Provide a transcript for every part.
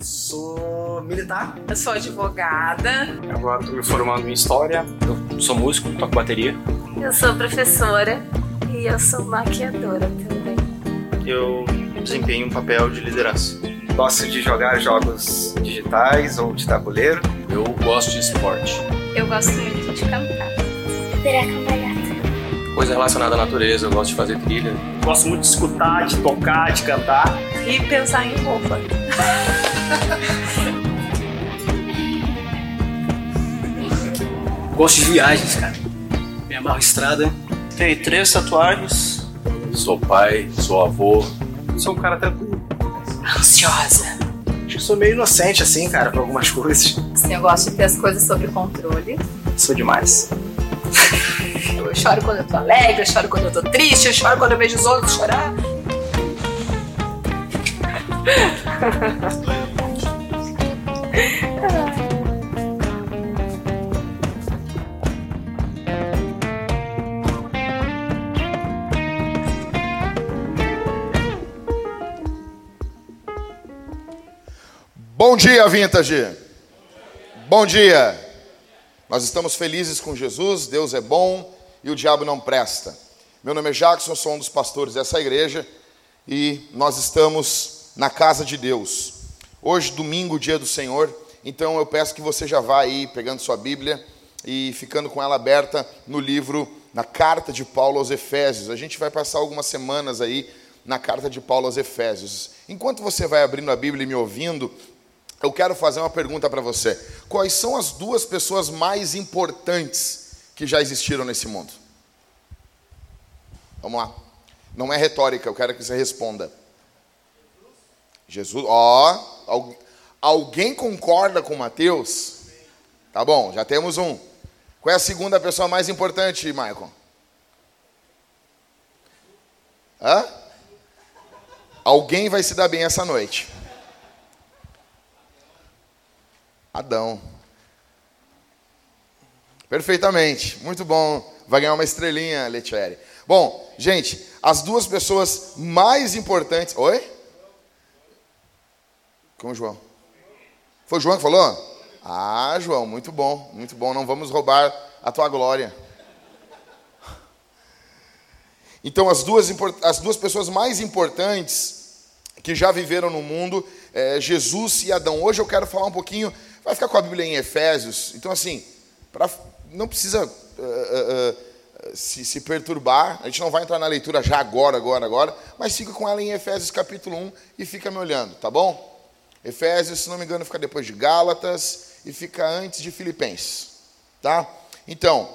Sou militar. Eu sou advogada. Agora estou me formando em História. Eu sou músico, toco bateria. Eu sou professora e eu sou maquiadora também. Eu desempenho um papel de liderança. Gosto de jogar jogos digitais ou de tabuleiro. Eu gosto de esporte. Eu gosto muito de cantar. Virar cambalhota. Coisa relacionada à natureza, eu gosto de fazer trilha. Gosto muito de escutar, de tocar, de cantar. E pensar em roupa. Gosto de viagens, cara. Me amarro estrada. Tenho três tatuagens. Sou pai, sou avô. Sou um cara tranquilo. Ansiosa. Acho que sou meio inocente assim, cara, pra algumas coisas. Sim, eu gosto de ter as coisas sob controle. Sou demais. Eu choro quando eu tô alegre, eu choro quando eu tô triste, eu choro quando eu vejo os outros chorar. Bom dia, Vintage. Bom dia. Nós estamos felizes com Jesus, Deus é bom e o diabo não presta. Meu nome é Jackson, sou um dos pastores dessa igreja e nós estamos na casa de Deus. Hoje, domingo, dia do Senhor, então eu peço que você já vá aí pegando sua Bíblia e ficando com ela aberta no livro, na carta de Paulo aos Efésios. A gente vai passar algumas semanas aí na carta de Paulo aos Efésios. Enquanto você vai abrindo a Bíblia e me ouvindo, eu quero fazer uma pergunta para você. Quais são as duas pessoas mais importantes que já existiram nesse mundo? Vamos lá. Não é retórica, eu quero que você responda. Jesus, ó, alguém concorda com Mateus? Tá bom, já temos um. Qual é a segunda pessoa mais importante, Michael? Hã? Alguém vai se dar bem essa noite. Adão. Perfeitamente, muito bom. Vai ganhar uma estrelinha, Letieri. Bom, gente, as duas pessoas mais importantes. Oi? Com João. Foi João que falou? Ah, João, muito bom, muito bom. Não vamos roubar a tua glória. Então, as duas, as duas pessoas mais importantes que já viveram no mundo, é Jesus e Adão. Hoje eu quero falar um pouquinho Vai ficar com a Bíblia em Efésios. Então, assim, pra, não precisa uh, uh, uh, se, se, perturbar. A gente não vai entrar na leitura já agora, agora, agora. Mas fica com ela em Efésios capítulo 1 e fica me olhando, tá bom? Efésios, se não me engano, fica depois de Gálatas e fica antes de Filipenses. Tá? Então,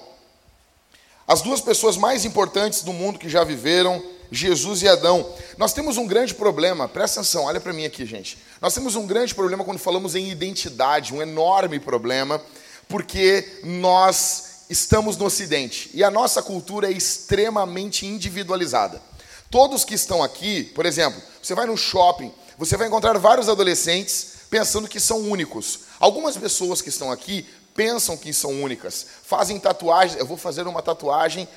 as duas pessoas mais importantes do mundo que já viveram Jesus e Adão. Nós temos um grande problema, presta atenção, olha para mim aqui, gente. Nós temos um grande problema quando falamos em identidade, um enorme problema, porque nós estamos no Ocidente e a nossa cultura é extremamente individualizada. Todos que estão aqui, por exemplo, você vai no shopping, você vai encontrar vários adolescentes pensando que são únicos. Algumas pessoas que estão aqui pensam que são únicas, fazem tatuagens. Eu vou fazer uma tatuagem,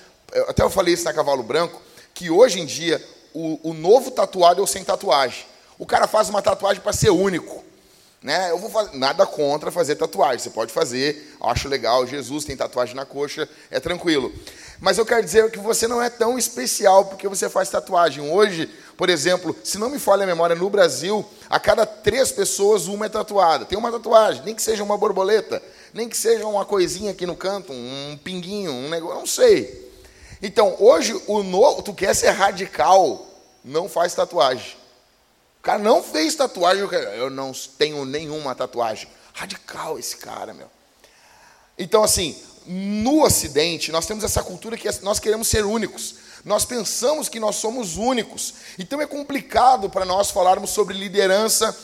até eu falei isso na Cavalo Branco que hoje em dia o, o novo tatuado é o sem tatuagem. O cara faz uma tatuagem para ser único. Né? Eu vou fazer, nada contra fazer tatuagem. Você pode fazer, acho legal. Jesus tem tatuagem na coxa, é tranquilo. Mas eu quero dizer que você não é tão especial porque você faz tatuagem. Hoje, por exemplo, se não me falha a memória, no Brasil, a cada três pessoas, uma é tatuada. Tem uma tatuagem, nem que seja uma borboleta, nem que seja uma coisinha aqui no canto, um pinguinho, um negócio, não sei. Então, hoje, o novo, tu quer ser radical, não faz tatuagem. O cara não fez tatuagem, eu não tenho nenhuma tatuagem. Radical esse cara, meu. Então, assim, no Ocidente, nós temos essa cultura que nós queremos ser únicos. Nós pensamos que nós somos únicos. Então é complicado para nós falarmos sobre liderança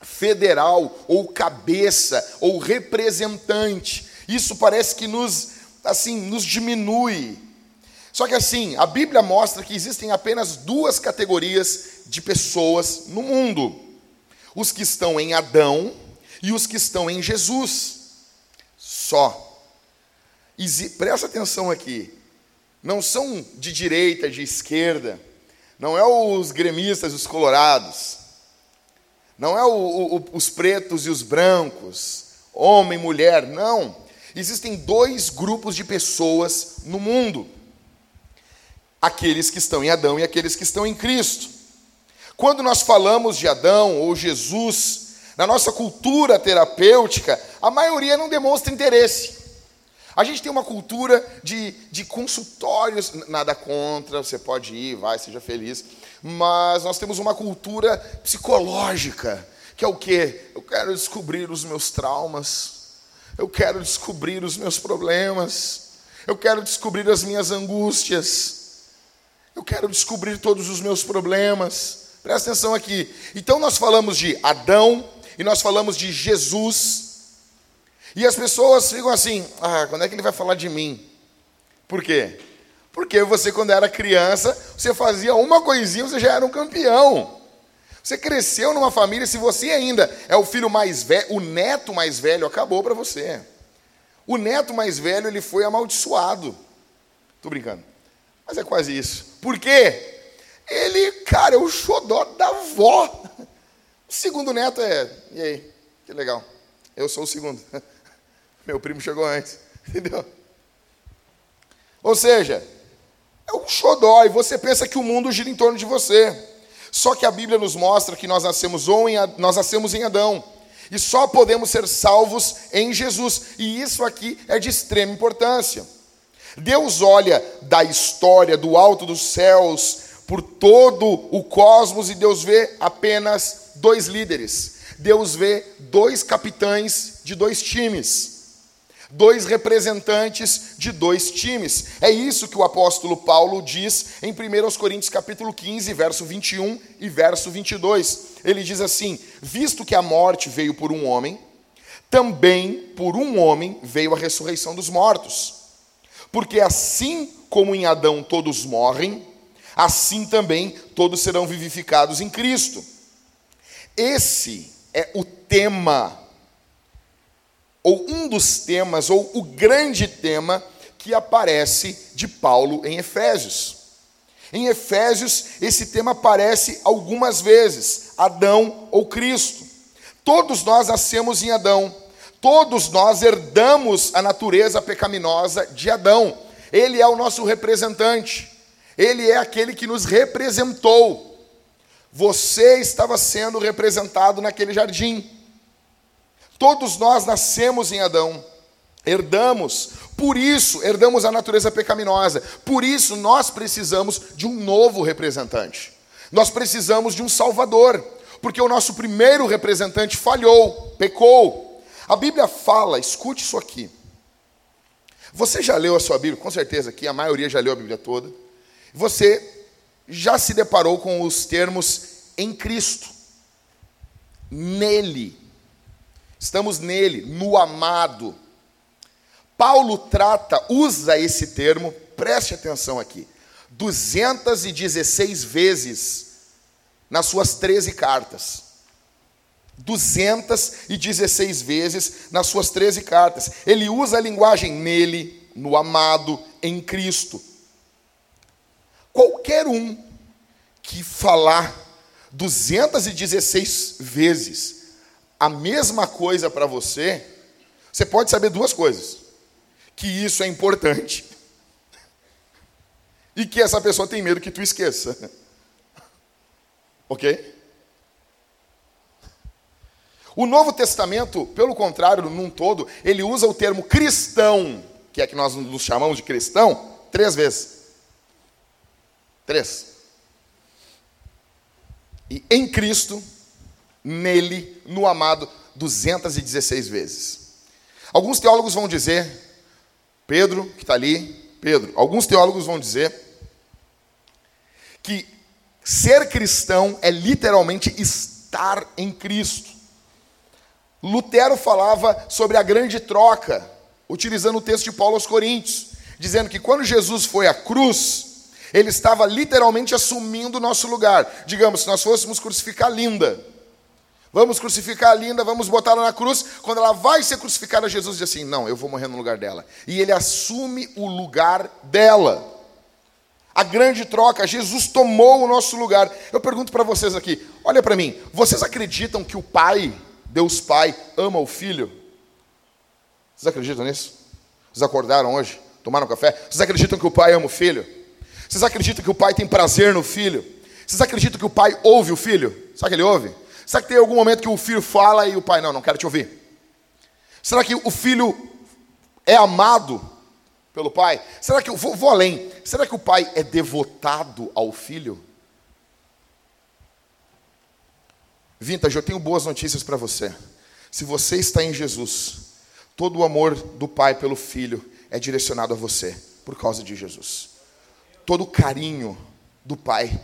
federal, ou cabeça, ou representante. Isso parece que nos, assim, nos diminui. Só que assim, a Bíblia mostra que existem apenas duas categorias de pessoas no mundo: os que estão em Adão e os que estão em Jesus. Só. Presta atenção aqui. Não são de direita, de esquerda. Não é os gremistas, os colorados. Não é o, o, os pretos e os brancos, homem mulher, não. Existem dois grupos de pessoas no mundo: aqueles que estão em Adão e aqueles que estão em Cristo. Quando nós falamos de Adão ou Jesus, na nossa cultura terapêutica, a maioria não demonstra interesse. A gente tem uma cultura de, de consultórios, nada contra, você pode ir, vai, seja feliz, mas nós temos uma cultura psicológica, que é o quê? Eu quero descobrir os meus traumas, eu quero descobrir os meus problemas, eu quero descobrir as minhas angústias, eu quero descobrir todos os meus problemas. Presta atenção aqui. Então nós falamos de Adão e nós falamos de Jesus. E as pessoas ficam assim: ah, quando é que ele vai falar de mim? Por quê? Porque você, quando era criança, você fazia uma coisinha, você já era um campeão. Você cresceu numa família, se você ainda é o filho mais velho, o neto mais velho acabou para você. O neto mais velho, ele foi amaldiçoado. Tô brincando. Mas é quase isso. Por quê? Ele, cara, é o xodó da avó. O segundo neto é, e aí? Que legal. Eu sou o segundo. Meu primo chegou antes. Entendeu? Ou seja, é um xodó, e você pensa que o mundo gira em torno de você. Só que a Bíblia nos mostra que nós nascemos, ou em, nós nascemos em Adão. E só podemos ser salvos em Jesus. E isso aqui é de extrema importância. Deus olha da história, do alto dos céus, por todo o cosmos, e Deus vê apenas dois líderes. Deus vê dois capitães de dois times dois representantes de dois times. É isso que o apóstolo Paulo diz em 1 Coríntios capítulo 15, verso 21 e verso 22. Ele diz assim: "Visto que a morte veio por um homem, também por um homem veio a ressurreição dos mortos. Porque assim como em Adão todos morrem, assim também todos serão vivificados em Cristo." Esse é o tema ou um dos temas, ou o grande tema que aparece de Paulo em Efésios. Em Efésios, esse tema aparece algumas vezes: Adão ou Cristo. Todos nós nascemos em Adão, todos nós herdamos a natureza pecaminosa de Adão. Ele é o nosso representante, ele é aquele que nos representou. Você estava sendo representado naquele jardim. Todos nós nascemos em Adão, herdamos, por isso herdamos a natureza pecaminosa, por isso nós precisamos de um novo representante, nós precisamos de um Salvador, porque o nosso primeiro representante falhou, pecou. A Bíblia fala, escute isso aqui. Você já leu a sua Bíblia? Com certeza aqui, a maioria já leu a Bíblia toda. Você já se deparou com os termos em Cristo, nele. Estamos nele, no amado. Paulo trata, usa esse termo, preste atenção aqui, 216 vezes nas suas 13 cartas. 216 vezes nas suas 13 cartas. Ele usa a linguagem nele, no amado, em Cristo. Qualquer um que falar 216 vezes a mesma coisa para você, você pode saber duas coisas: que isso é importante e que essa pessoa tem medo que tu esqueça. ok? O Novo Testamento, pelo contrário, num todo, ele usa o termo cristão, que é que nós nos chamamos de cristão, três vezes. Três. E em Cristo nele, no amado, 216 vezes. Alguns teólogos vão dizer, Pedro, que está ali, Pedro, alguns teólogos vão dizer que ser cristão é literalmente estar em Cristo. Lutero falava sobre a grande troca, utilizando o texto de Paulo aos Coríntios, dizendo que quando Jesus foi à cruz, ele estava literalmente assumindo o nosso lugar. Digamos, se nós fôssemos crucificar Linda, Vamos crucificar a linda, vamos botar ela na cruz. Quando ela vai ser crucificada, Jesus diz assim: Não, eu vou morrer no lugar dela. E ele assume o lugar dela. A grande troca, Jesus tomou o nosso lugar. Eu pergunto para vocês aqui, olha para mim, vocês acreditam que o Pai, Deus Pai, ama o Filho? Vocês acreditam nisso? Vocês acordaram hoje? Tomaram café? Vocês acreditam que o Pai ama o Filho? Vocês acreditam que o Pai tem prazer no Filho? Vocês acreditam que o Pai ouve o Filho? Sabe que ele ouve? Será que tem algum momento que o Filho fala e o Pai, não, não quero te ouvir? Será que o Filho é amado pelo pai? Será que vou, vou além? Será que o pai é devotado ao filho? Vintage, eu tenho boas notícias para você. Se você está em Jesus, todo o amor do pai pelo filho é direcionado a você por causa de Jesus. Todo o carinho do pai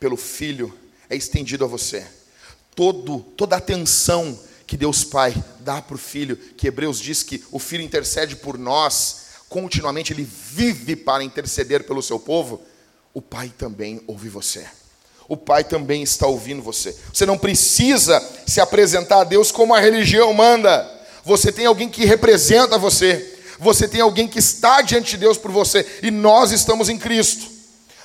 pelo filho é estendido a você. Todo, toda a atenção que Deus Pai dá para o filho, que Hebreus diz que o filho intercede por nós, continuamente ele vive para interceder pelo seu povo, o Pai também ouve você. O Pai também está ouvindo você. Você não precisa se apresentar a Deus como a religião manda. Você tem alguém que representa você. Você tem alguém que está diante de Deus por você. E nós estamos em Cristo.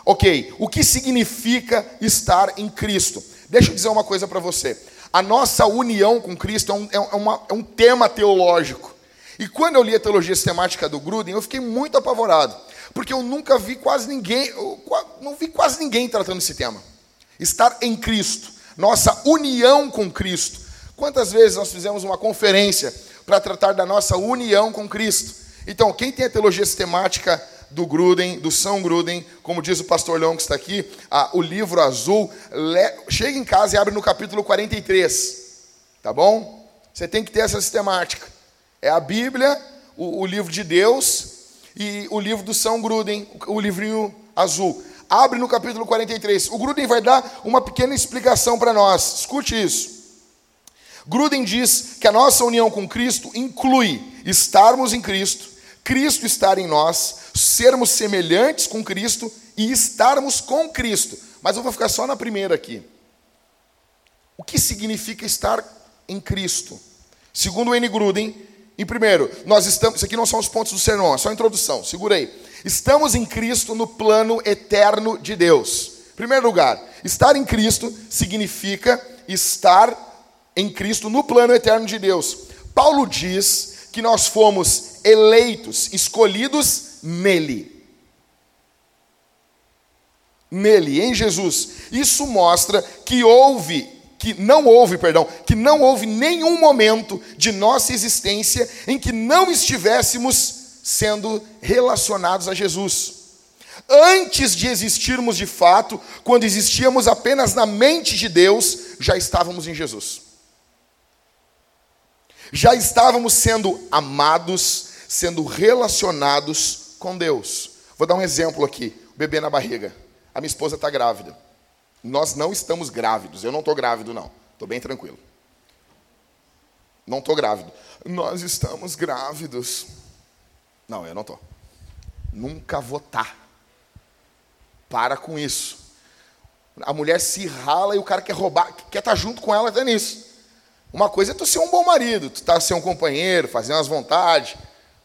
Ok, o que significa estar em Cristo? Deixa eu dizer uma coisa para você. A nossa união com Cristo é um, é, uma, é um tema teológico. E quando eu li a teologia sistemática do Gruden, eu fiquei muito apavorado, porque eu nunca vi quase ninguém, não vi quase ninguém tratando esse tema. Estar em Cristo, nossa união com Cristo. Quantas vezes nós fizemos uma conferência para tratar da nossa união com Cristo? Então, quem tem a teologia sistemática do Gruden, do São Gruden, como diz o pastor Leão que está aqui, o livro azul, chega em casa e abre no capítulo 43, tá bom? Você tem que ter essa sistemática. É a Bíblia, o, o livro de Deus e o livro do São Gruden, o livrinho azul. Abre no capítulo 43. O Gruden vai dar uma pequena explicação para nós. Escute isso. Gruden diz que a nossa união com Cristo inclui estarmos em Cristo, Cristo estar em nós, sermos semelhantes com Cristo e estarmos com Cristo. Mas eu vou ficar só na primeira aqui. O que significa estar em Cristo? Segundo o N. Gruden, em primeiro, nós estamos. Isso aqui não são os pontos do sermão, é só a introdução, segura aí. Estamos em Cristo no plano eterno de Deus. Em primeiro lugar, estar em Cristo significa estar em Cristo no plano eterno de Deus. Paulo diz que nós fomos eleitos, escolhidos nele. Nele, em Jesus. Isso mostra que houve que não houve, perdão, que não houve nenhum momento de nossa existência em que não estivéssemos sendo relacionados a Jesus. Antes de existirmos de fato, quando existíamos apenas na mente de Deus, já estávamos em Jesus. Já estávamos sendo amados, sendo relacionados com Deus. Vou dar um exemplo aqui: o bebê na barriga. A minha esposa está grávida. Nós não estamos grávidos. Eu não estou grávido, não. Estou bem tranquilo. Não estou grávido. Nós estamos grávidos. Não, eu não estou. Nunca vou estar. Tá. Para com isso. A mulher se rala e o cara quer roubar, quer estar tá junto com ela até nisso. Uma coisa é tu ser um bom marido, tu tá ser um companheiro, fazer umas vontades.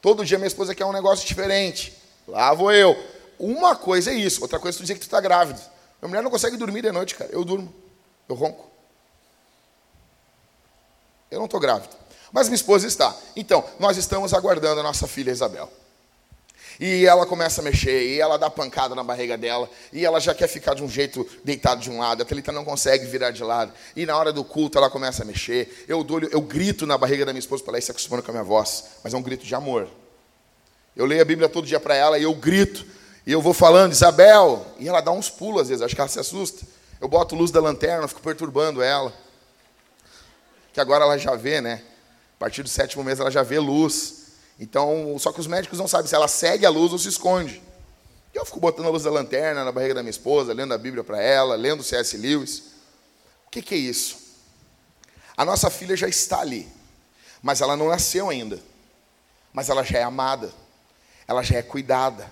Todo dia minha esposa quer um negócio diferente. Lá vou eu. Uma coisa é isso, outra coisa é tu dizer que tu está grávido. Minha mulher não consegue dormir de noite, cara. Eu durmo. Eu ronco. Eu não estou grávida. Mas minha esposa está. Então, nós estamos aguardando a nossa filha Isabel. E ela começa a mexer, e ela dá pancada na barriga dela, e ela já quer ficar de um jeito deitado de um lado, a Thalita não consegue virar de lado, e na hora do culto ela começa a mexer. Eu, dou, eu grito na barriga da minha esposa para ela ir se acostumando com a minha voz, mas é um grito de amor. Eu leio a Bíblia todo dia para ela e eu grito, e eu vou falando, Isabel, e ela dá uns pulos às vezes, acho que ela se assusta. Eu boto luz da lanterna, fico perturbando ela. Que agora ela já vê, né? A partir do sétimo mês ela já vê luz. Então, só que os médicos não sabem se ela segue a luz ou se esconde. E eu fico botando a luz da lanterna na barriga da minha esposa, lendo a Bíblia para ela, lendo C.S. Lewis. O que, que é isso? A nossa filha já está ali, mas ela não nasceu ainda. Mas ela já é amada, ela já é cuidada,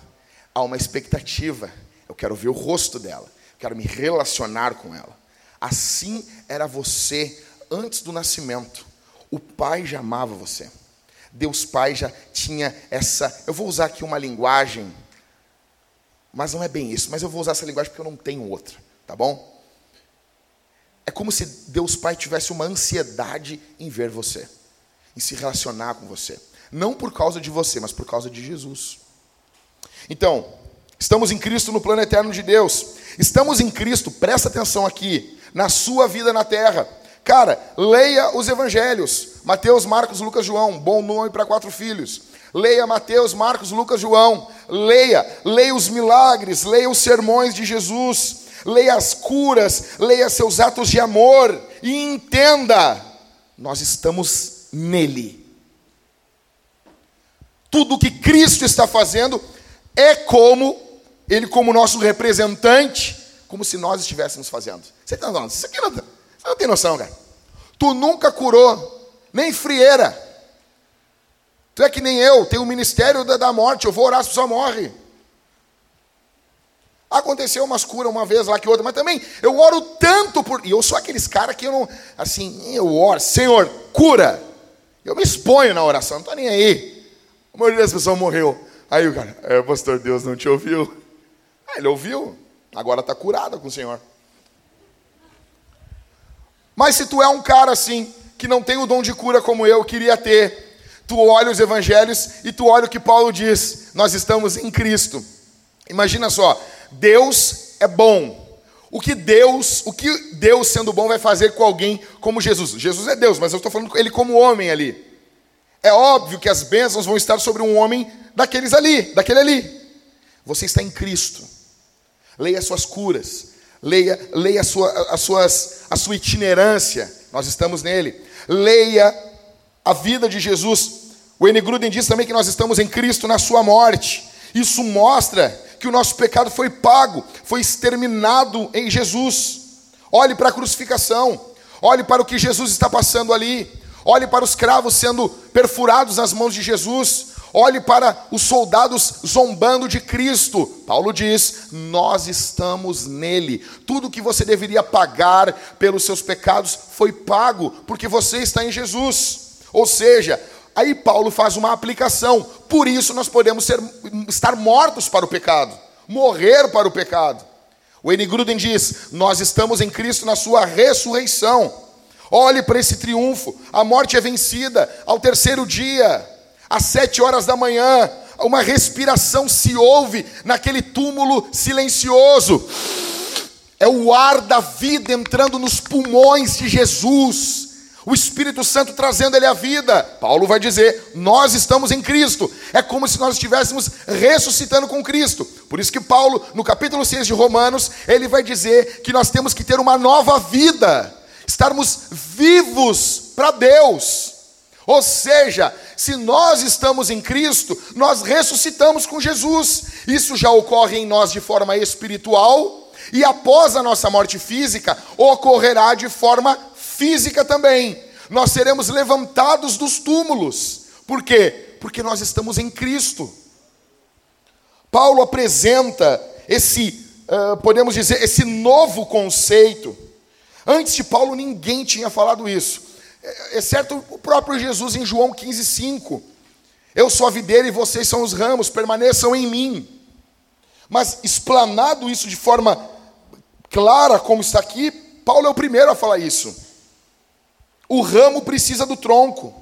há uma expectativa. Eu quero ver o rosto dela, quero me relacionar com ela. Assim era você antes do nascimento. O Pai já amava você. Deus Pai já tinha essa. Eu vou usar aqui uma linguagem Mas não é bem isso, mas eu vou usar essa linguagem porque eu não tenho outra, tá bom? É como se Deus Pai tivesse uma ansiedade em ver você, em se relacionar com você. Não por causa de você, mas por causa de Jesus. Então, estamos em Cristo no plano eterno de Deus. Estamos em Cristo, presta atenção aqui, na sua vida na terra. Cara, leia os evangelhos: Mateus, Marcos, Lucas, João. Bom nome para quatro filhos. Leia Mateus, Marcos, Lucas, João. Leia, leia os milagres, leia os sermões de Jesus leia as curas, leia seus atos de amor e entenda: nós estamos nele. Tudo que Cristo está fazendo é como ele, como nosso representante, como se nós estivéssemos fazendo. Você está falando? Isso aqui não, você não tem noção, cara. Tu nunca curou, nem frieira. Tu é que nem eu, tem o ministério da, da morte, eu vou orar, a pessoa morre. Aconteceu umas curas uma vez lá que outra, mas também eu oro tanto por. E eu sou aqueles caras que eu não. Assim, eu oro, Senhor, cura. Eu me exponho na oração, não estou nem aí. A maioria das pessoas morreu. Aí o cara, é, pastor, Deus não te ouviu. Ele ouviu, agora está curado com o Senhor. Mas se tu é um cara assim, que não tem o dom de cura como eu queria ter, tu olha os evangelhos e tu olha o que Paulo diz: nós estamos em Cristo. Imagina só, Deus é bom. O que Deus, o que Deus sendo bom vai fazer com alguém como Jesus? Jesus é Deus, mas eu estou falando com ele como homem ali. É óbvio que as bênçãos vão estar sobre um homem daqueles ali, daquele ali. Você está em Cristo. Leia as suas curas. Leia, leia a, sua, as suas, a sua itinerância. Nós estamos nele. Leia a vida de Jesus. O N. Gruden diz também que nós estamos em Cristo na sua morte. Isso mostra que o nosso pecado foi pago, foi exterminado em Jesus. Olhe para a crucificação, olhe para o que Jesus está passando ali, olhe para os cravos sendo perfurados nas mãos de Jesus, olhe para os soldados zombando de Cristo. Paulo diz: Nós estamos nele. Tudo que você deveria pagar pelos seus pecados foi pago, porque você está em Jesus. Ou seja, Aí Paulo faz uma aplicação. Por isso nós podemos ser, estar mortos para o pecado, morrer para o pecado. O N. Gruden diz: Nós estamos em Cristo na sua ressurreição. Olhe para esse triunfo. A morte é vencida ao terceiro dia, às sete horas da manhã. Uma respiração se ouve naquele túmulo silencioso. É o ar da vida entrando nos pulmões de Jesus o Espírito Santo trazendo ele à vida. Paulo vai dizer: nós estamos em Cristo. É como se nós estivéssemos ressuscitando com Cristo. Por isso que Paulo, no capítulo 6 de Romanos, ele vai dizer que nós temos que ter uma nova vida, estarmos vivos para Deus. Ou seja, se nós estamos em Cristo, nós ressuscitamos com Jesus. Isso já ocorre em nós de forma espiritual, e após a nossa morte física, ocorrerá de forma física também. Nós seremos levantados dos túmulos. Por quê? Porque nós estamos em Cristo. Paulo apresenta esse, uh, podemos dizer, esse novo conceito. Antes de Paulo, ninguém tinha falado isso, exceto o próprio Jesus em João 15, 5. Eu sou a videira e vocês são os ramos, permaneçam em mim. Mas explanado isso de forma clara, como está aqui, Paulo é o primeiro a falar isso. O ramo precisa do tronco.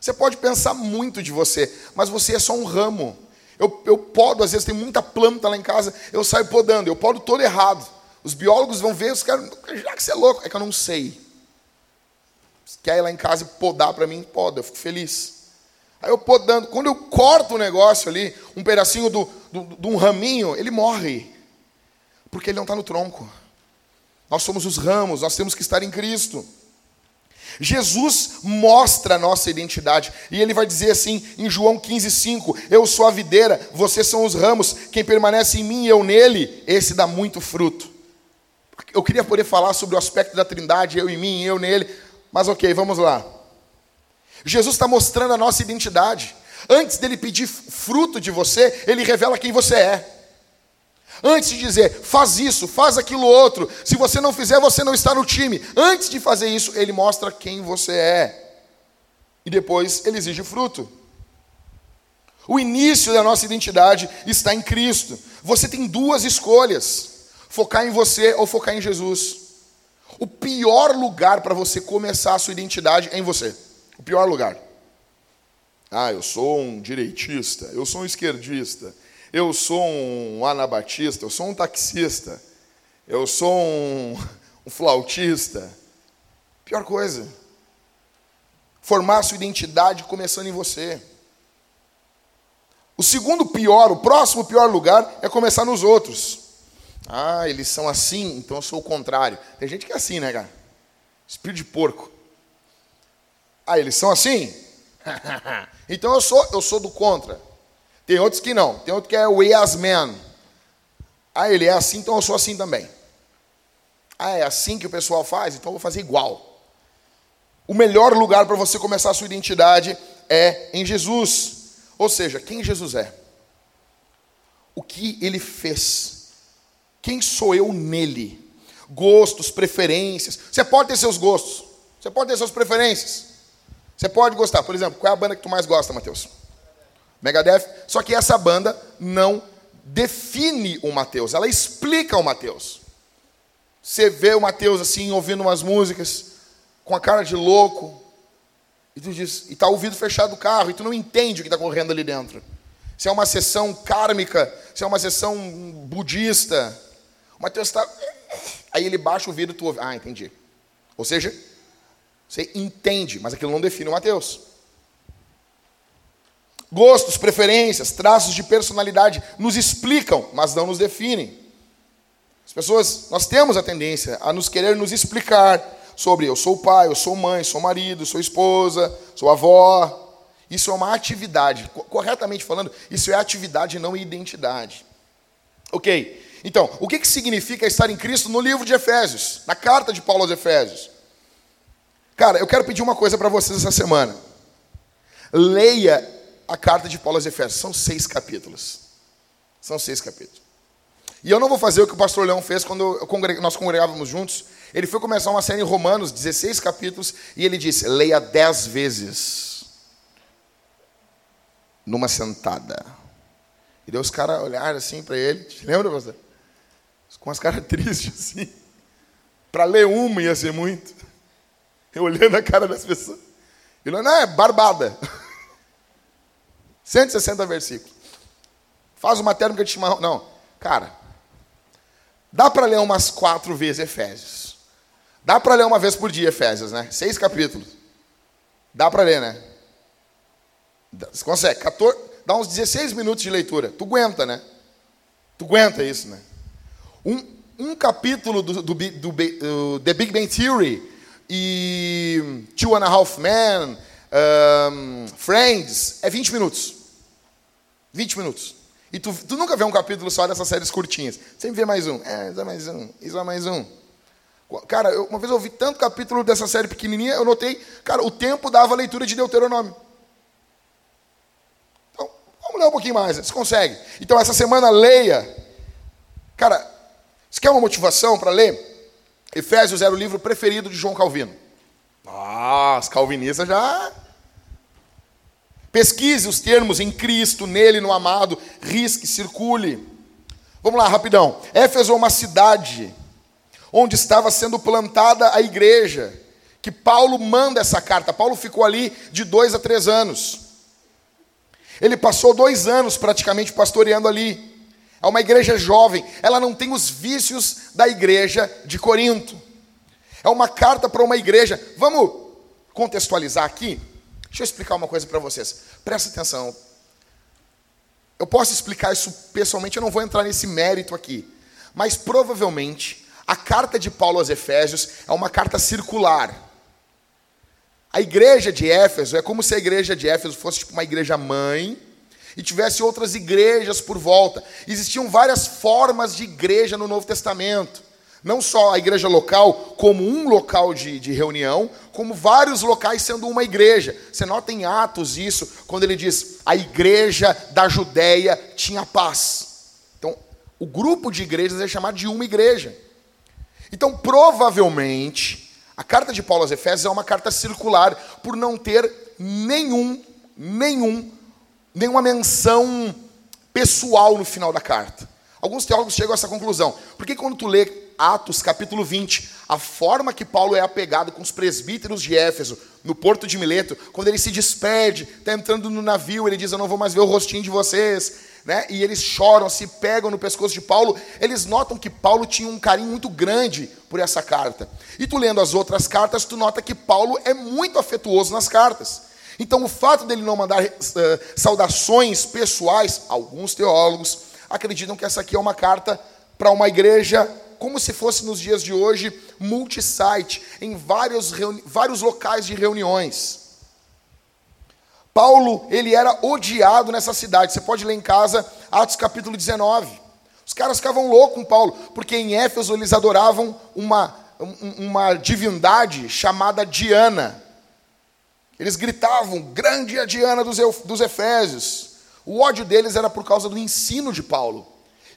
Você pode pensar muito de você, mas você é só um ramo. Eu, eu podo, às vezes tem muita planta lá em casa, eu saio podando, eu podo todo errado. Os biólogos vão ver, os caras, já que você é louco, é que eu não sei. Quer ir lá em casa e podar para mim, poda, eu fico feliz. Aí eu podando, quando eu corto o negócio ali, um pedacinho do, do, de um raminho, ele morre. Porque ele não está no tronco. Nós somos os ramos, nós temos que estar em Cristo. Jesus mostra a nossa identidade, e ele vai dizer assim em João 15,5: Eu sou a videira, vocês são os ramos, quem permanece em mim e eu nele, esse dá muito fruto. Eu queria poder falar sobre o aspecto da trindade, eu em mim e eu nele, mas ok, vamos lá. Jesus está mostrando a nossa identidade. Antes dele pedir fruto de você, ele revela quem você é. Antes de dizer, faz isso, faz aquilo outro, se você não fizer, você não está no time. Antes de fazer isso, ele mostra quem você é. E depois ele exige fruto. O início da nossa identidade está em Cristo. Você tem duas escolhas: focar em você ou focar em Jesus. O pior lugar para você começar a sua identidade é em você. O pior lugar. Ah, eu sou um direitista, eu sou um esquerdista, eu sou um anabatista, eu sou um taxista, eu sou um, um flautista. Pior coisa. Formar sua identidade começando em você. O segundo pior, o próximo pior lugar é começar nos outros. Ah, eles são assim, então eu sou o contrário. Tem gente que é assim, né, cara? Espírito de porco. Ah, eles são assim? então eu sou, eu sou do contra. Tem outros que não. Tem outro que é o yes man. Ah, ele é assim, então eu sou assim também. Ah, é assim que o pessoal faz, então eu vou fazer igual. O melhor lugar para você começar a sua identidade é em Jesus. Ou seja, quem Jesus é. O que ele fez. Quem sou eu nele? Gostos, preferências. Você pode ter seus gostos. Você pode ter suas preferências. Você pode gostar. Por exemplo, qual é a banda que tu mais gosta, Mateus? Megadeth. Só que essa banda não define o Mateus, ela explica o Mateus. Você vê o Mateus assim, ouvindo umas músicas, com a cara de louco, e tu diz, e está o vidro fechado do carro, e tu não entende o que está correndo ali dentro. Se é uma sessão kármica, se é uma sessão budista, Mateus está. Aí ele baixa o vidro e tu ouve. Ah, entendi. Ou seja, você entende, mas aquilo não define o Mateus. Gostos, preferências, traços de personalidade nos explicam, mas não nos definem. As pessoas, nós temos a tendência a nos querer nos explicar sobre eu sou pai, eu sou mãe, sou marido, sou esposa, sou avó. Isso é uma atividade. Corretamente falando, isso é atividade, não identidade. Ok. Então, o que, que significa estar em Cristo no livro de Efésios, na carta de Paulo aos Efésios? Cara, eu quero pedir uma coisa para vocês essa semana. Leia a carta de Paulo aos Efésios. São seis capítulos. São seis capítulos. E eu não vou fazer o que o pastor Leão fez quando nós congregávamos juntos. Ele foi começar uma série em Romanos, 16 capítulos, e ele disse: leia dez vezes. Numa sentada. E deu os caras olharam assim para ele. Lembra, pastor? Com as caras tristes assim. Para ler uma ia ser muito. Eu olhando a cara das pessoas. Falou, não, é barbada. 160 versículos. Faz uma térmica de chimarrão. Não, cara, dá para ler umas quatro vezes Efésios. Dá para ler uma vez por dia Efésios, né? Seis capítulos. Dá para ler, né? Você consegue. 14, dá uns 16 minutos de leitura. Tu aguenta, né? Tu aguenta isso, né? Um, um capítulo do, do, do, do The Big Bang Theory e Two and a Half Men um, Friends, é 20 minutos. 20 minutos. E tu, tu, nunca vê um capítulo só dessas séries curtinhas. Sempre vê mais um. É, isso é mais um. Isso é mais um. Cara, eu, uma vez eu ouvi tanto capítulo dessa série pequenininha, eu notei, cara, o tempo dava a leitura de Deuteronômio. Então, vamos ler um pouquinho mais. Você consegue. Então, essa semana, leia. Cara, você quer uma motivação para ler? Efésios era o livro preferido de João Calvino. Ah, os calvinistas já Pesquise os termos em Cristo, nele, no amado, risque, circule. Vamos lá, rapidão. Éfeso é uma cidade onde estava sendo plantada a igreja, que Paulo manda essa carta. Paulo ficou ali de dois a três anos. Ele passou dois anos praticamente pastoreando ali. É uma igreja jovem, ela não tem os vícios da igreja de Corinto. É uma carta para uma igreja. Vamos contextualizar aqui? Deixa eu explicar uma coisa para vocês. Presta atenção. Eu posso explicar isso pessoalmente, eu não vou entrar nesse mérito aqui. Mas provavelmente a carta de Paulo aos Efésios é uma carta circular. A igreja de Éfeso é como se a igreja de Éfeso fosse tipo uma igreja mãe e tivesse outras igrejas por volta. Existiam várias formas de igreja no Novo Testamento. Não só a igreja local como um local de, de reunião, como vários locais sendo uma igreja. Você nota em Atos isso, quando ele diz: a igreja da Judéia tinha paz. Então, o grupo de igrejas é chamado de uma igreja. Então, provavelmente, a carta de Paulo aos Efésios é uma carta circular, por não ter nenhum, nenhum nenhuma menção pessoal no final da carta. Alguns teólogos chegam a essa conclusão. Porque quando tu lê Atos capítulo 20, a forma que Paulo é apegado com os presbíteros de Éfeso, no porto de Mileto, quando ele se despede, está entrando no navio, ele diz: Eu não vou mais ver o rostinho de vocês. Né? E eles choram, se pegam no pescoço de Paulo. Eles notam que Paulo tinha um carinho muito grande por essa carta. E tu lendo as outras cartas, tu nota que Paulo é muito afetuoso nas cartas. Então, o fato dele não mandar uh, saudações pessoais, alguns teólogos acreditam que essa aqui é uma carta para uma igreja como se fosse nos dias de hoje, multisite, em vários, vários locais de reuniões. Paulo, ele era odiado nessa cidade. Você pode ler em casa Atos capítulo 19. Os caras ficavam loucos com Paulo, porque em Éfeso eles adoravam uma, uma divindade chamada Diana. Eles gritavam, grande a Diana dos, dos Efésios. O ódio deles era por causa do ensino de Paulo.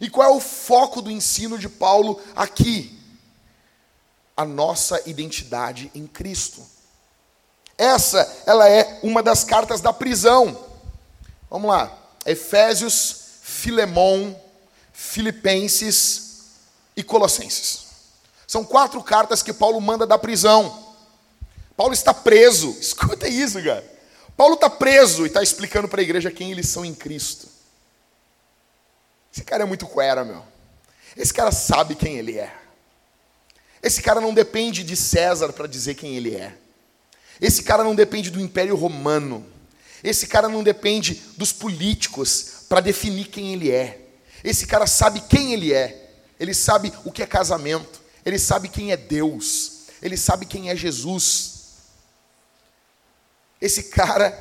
E qual é o foco do ensino de Paulo aqui? A nossa identidade em Cristo. Essa, ela é uma das cartas da prisão. Vamos lá. Efésios, Filemão, Filipenses e Colossenses. São quatro cartas que Paulo manda da prisão. Paulo está preso. Escuta isso, cara. Paulo está preso e está explicando para a igreja quem eles são em Cristo. Esse cara é muito cuera, meu. Esse cara sabe quem ele é. Esse cara não depende de César para dizer quem ele é. Esse cara não depende do Império Romano. Esse cara não depende dos políticos para definir quem ele é. Esse cara sabe quem ele é. Ele sabe o que é casamento. Ele sabe quem é Deus. Ele sabe quem é Jesus. Esse cara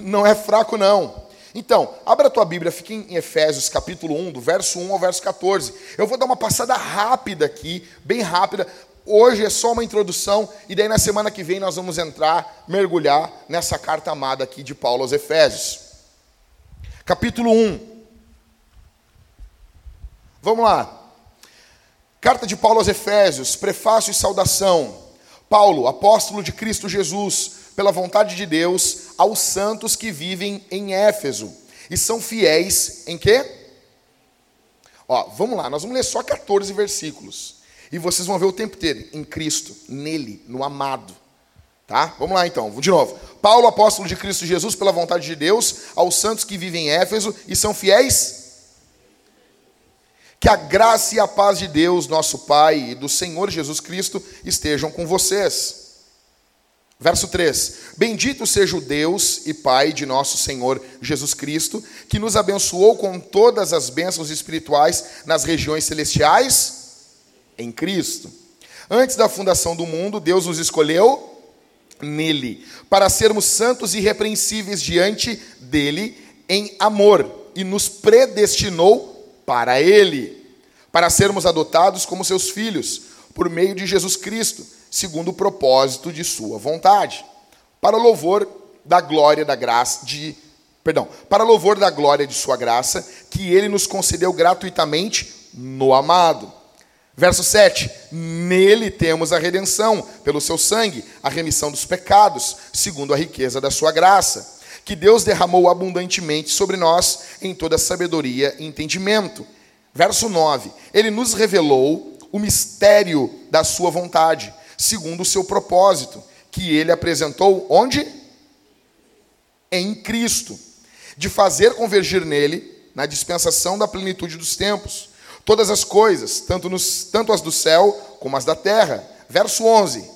não é fraco, não. Então, abra a tua Bíblia, fique em Efésios capítulo 1, do verso 1 ao verso 14. Eu vou dar uma passada rápida aqui, bem rápida. Hoje é só uma introdução, e daí na semana que vem nós vamos entrar, mergulhar nessa carta amada aqui de Paulo aos Efésios. Capítulo 1. Vamos lá. Carta de Paulo aos Efésios, prefácio e saudação. Paulo, apóstolo de Cristo Jesus pela vontade de Deus, aos santos que vivem em Éfeso e são fiéis em quê? Ó, vamos lá, nós vamos ler só 14 versículos. E vocês vão ver o tempo inteiro em Cristo, nele, no amado. Tá? Vamos lá então, de novo. Paulo, apóstolo de Cristo Jesus, pela vontade de Deus, aos santos que vivem em Éfeso e são fiéis. Que a graça e a paz de Deus, nosso Pai, e do Senhor Jesus Cristo estejam com vocês. Verso 3: Bendito seja o Deus e Pai de nosso Senhor Jesus Cristo, que nos abençoou com todas as bênçãos espirituais nas regiões celestiais em Cristo. Antes da fundação do mundo, Deus nos escolheu nele, para sermos santos e irrepreensíveis diante dele em amor, e nos predestinou para ele, para sermos adotados como seus filhos, por meio de Jesus Cristo segundo o propósito de sua vontade, para louvor da glória da graça de perdão, para louvor da glória de sua graça, que ele nos concedeu gratuitamente no amado. Verso 7: Nele temos a redenção, pelo seu sangue, a remissão dos pecados, segundo a riqueza da sua graça, que Deus derramou abundantemente sobre nós em toda sabedoria e entendimento. Verso 9: Ele nos revelou o mistério da sua vontade segundo o seu propósito, que ele apresentou onde? Em Cristo, de fazer convergir nele, na dispensação da plenitude dos tempos, todas as coisas, tanto, nos, tanto as do céu como as da terra. Verso 11: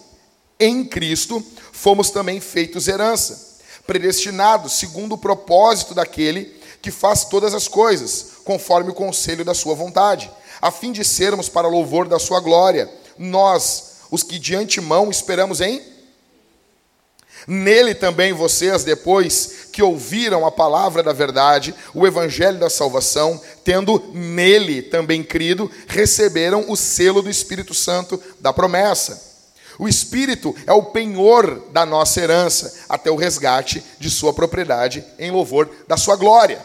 Em Cristo fomos também feitos herança, predestinados segundo o propósito daquele que faz todas as coisas, conforme o conselho da sua vontade, a fim de sermos para louvor da sua glória, nós, os que de antemão esperamos em Nele também vocês, depois que ouviram a palavra da verdade, o evangelho da salvação, tendo nele também crido, receberam o selo do Espírito Santo da promessa. O Espírito é o penhor da nossa herança, até o resgate de sua propriedade, em louvor da sua glória.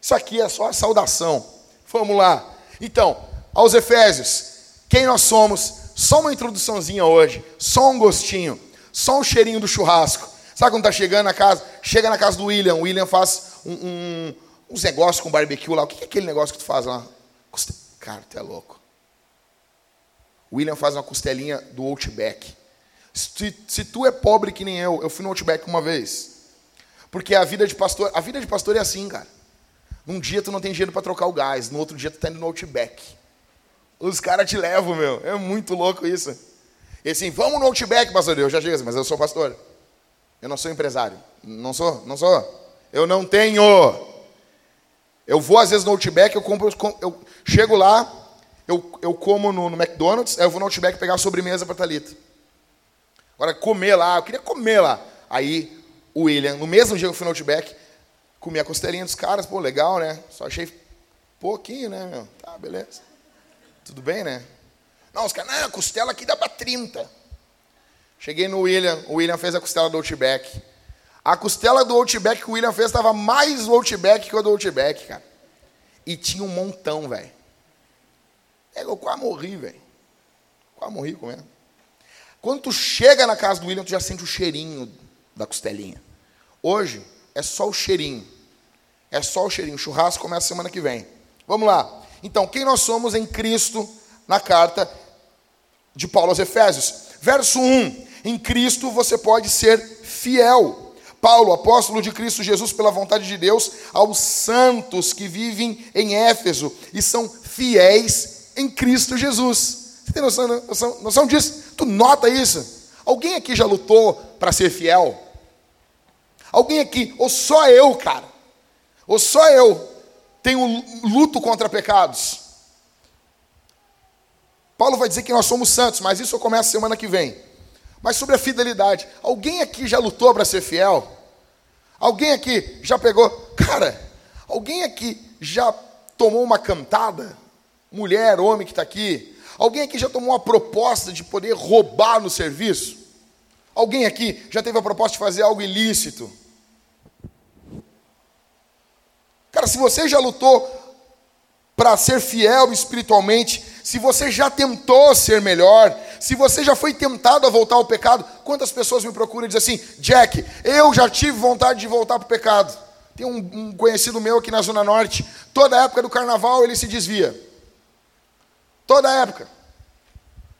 Isso aqui é só a saudação. Vamos lá. Então, aos Efésios, quem nós somos, só uma introduçãozinha hoje, só um gostinho, só um cheirinho do churrasco. Sabe quando tá chegando na casa? Chega na casa do William, o William faz um, um, uns negócios com barbecue lá. O que é aquele negócio que tu faz lá? Coste... Cara, tu é louco. O William faz uma costelinha do Outback. Se, se tu é pobre que nem eu, eu fui no Outback uma vez. Porque a vida de pastor, a vida de pastor é assim, cara. Num dia tu não tem dinheiro para trocar o gás, no outro dia tu tá indo no Outback. Os caras te levam, meu. É muito louco isso. E assim, vamos no Outback, pastor. Eu já chego assim, mas eu sou pastor. Eu não sou empresário. Não sou, não sou. Eu não tenho. Eu vou às vezes no Outback, eu compro, eu chego lá, eu, eu como no, no McDonald's, aí eu vou no Outback pegar a sobremesa para Thalita. Agora, comer lá, eu queria comer lá. Aí, o William, no mesmo dia que eu fui no Outback, comi a costelinha dos caras, pô, legal, né? Só achei pouquinho, né, meu? Tá, beleza. Tudo bem, né? Não, os caras, não, a costela aqui dá para 30. Cheguei no William, o William fez a costela do Outback. A costela do Outback que o William fez estava mais Outback que o do Outback, cara. E tinha um montão, velho. É, eu quase morri, velho. Quase morri comendo. Quando tu chega na casa do William, tu já sente o cheirinho da costelinha. Hoje é só o cheirinho. É só o cheirinho. O churrasco começa semana que vem. Vamos lá. Então, quem nós somos em Cristo na carta de Paulo aos Efésios? Verso 1. Em Cristo você pode ser fiel. Paulo, apóstolo de Cristo Jesus, pela vontade de Deus, aos santos que vivem em Éfeso e são fiéis em Cristo Jesus. Você tem noção, noção, noção disso? Tu nota isso? Alguém aqui já lutou para ser fiel? Alguém aqui, ou só eu, cara, ou só eu tenho luto contra pecados? Paulo vai dizer que nós somos santos, mas isso começa semana que vem. Mas sobre a fidelidade, alguém aqui já lutou para ser fiel? Alguém aqui já pegou? Cara, alguém aqui já tomou uma cantada? Mulher, homem que está aqui, Alguém aqui já tomou uma proposta de poder roubar no serviço? Alguém aqui já teve a proposta de fazer algo ilícito? Cara, se você já lutou para ser fiel espiritualmente, se você já tentou ser melhor, se você já foi tentado a voltar ao pecado, quantas pessoas me procuram e dizem assim: Jack, eu já tive vontade de voltar para o pecado. Tem um, um, conhecido meu aqui na Zona Norte, toda época do carnaval ele se desvia. Toda época.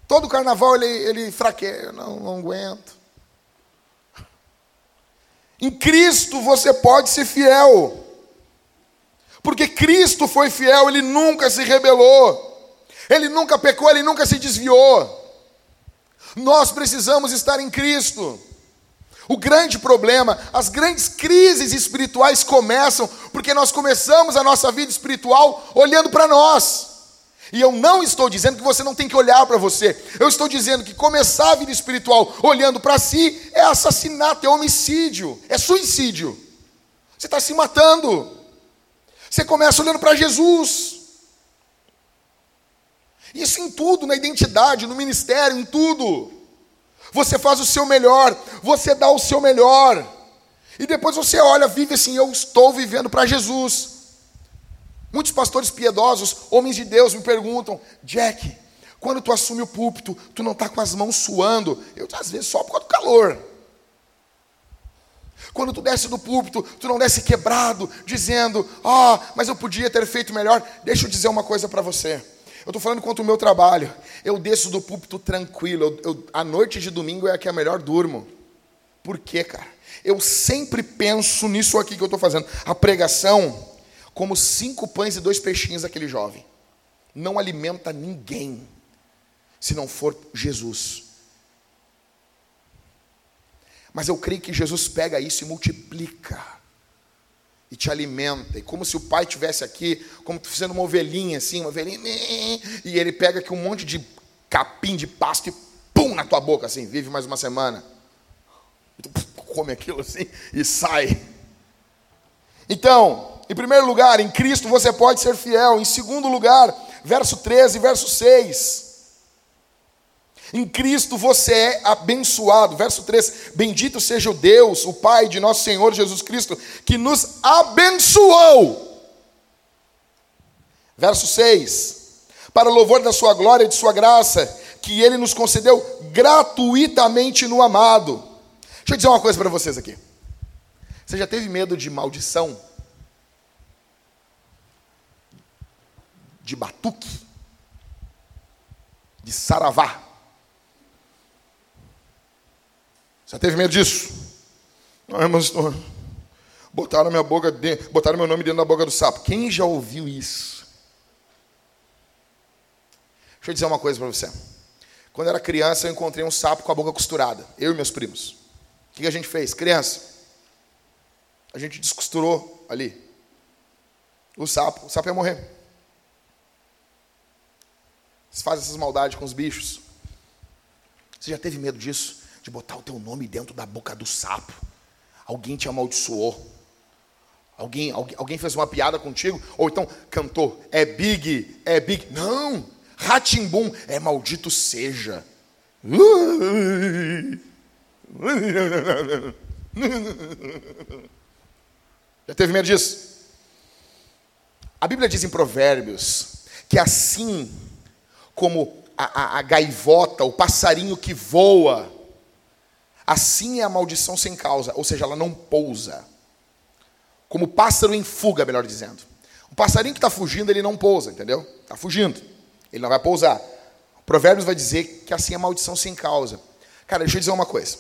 Todo carnaval ele, ele fraqueia. Não, não aguento. Em Cristo você pode ser fiel. Porque Cristo foi fiel, ele nunca se rebelou. Ele nunca pecou, ele nunca se desviou. Nós precisamos estar em Cristo. O grande problema, as grandes crises espirituais começam porque nós começamos a nossa vida espiritual olhando para nós. E eu não estou dizendo que você não tem que olhar para você. Eu estou dizendo que começar a vida espiritual olhando para si é assassinato, é homicídio, é suicídio. Você está se matando. Você começa olhando para Jesus. Isso em tudo, na identidade, no ministério, em tudo. Você faz o seu melhor, você dá o seu melhor. E depois você olha, vive assim, eu estou vivendo para Jesus. Muitos pastores piedosos, homens de Deus, me perguntam: Jack, quando tu assume o púlpito, tu não está com as mãos suando? Eu, às vezes, só por causa do calor. Quando tu desce do púlpito, tu não desce quebrado, dizendo: Ah, oh, mas eu podia ter feito melhor. Deixa eu dizer uma coisa para você. Eu estou falando quanto o meu trabalho. Eu desço do púlpito tranquilo. Eu, eu, a noite de domingo é a que é melhor durmo. Por quê, cara? Eu sempre penso nisso aqui que eu estou fazendo. A pregação como cinco pães e dois peixinhos aquele jovem. Não alimenta ninguém, se não for Jesus. Mas eu creio que Jesus pega isso e multiplica. E te alimenta. E como se o pai tivesse aqui, como fazendo uma ovelhinha assim, uma ovelhinha. E ele pega aqui um monte de capim de pasto e pum na tua boca assim, vive mais uma semana. Tu come aquilo assim e sai. Então, em primeiro lugar, em Cristo você pode ser fiel. Em segundo lugar, verso 13, verso 6. Em Cristo você é abençoado. Verso 3: Bendito seja o Deus, o Pai de nosso Senhor Jesus Cristo, que nos abençoou. Verso 6: Para louvor da Sua glória e de Sua graça, que Ele nos concedeu gratuitamente no amado Deixa eu dizer uma coisa para vocês aqui. Você já teve medo de maldição? De batuque? De saravá? Já teve medo disso? Não, mas botaram minha boca, dentro, botaram meu nome dentro da boca do sapo. Quem já ouviu isso? Deixa eu dizer uma coisa para você. Quando eu era criança, eu encontrei um sapo com a boca costurada. Eu e meus primos. O que a gente fez? Criança. A gente descosturou ali. O sapo. O sapo ia morrer. Você faz essas maldades com os bichos. Você já teve medo disso? De botar o teu nome dentro da boca do sapo. Alguém te amaldiçoou. Alguém, alguém, alguém fez uma piada contigo, ou então cantou, é big, é big. Não! Ratimbum, é maldito seja. Já teve medo disso? A Bíblia diz em Provérbios que assim como a, a, a gaivota, o passarinho que voa, Assim é a maldição sem causa, ou seja, ela não pousa. Como pássaro em fuga, melhor dizendo. O passarinho que está fugindo, ele não pousa, entendeu? Está fugindo. Ele não vai pousar. O Provérbios vai dizer que assim é a maldição sem causa. Cara, deixa eu dizer uma coisa.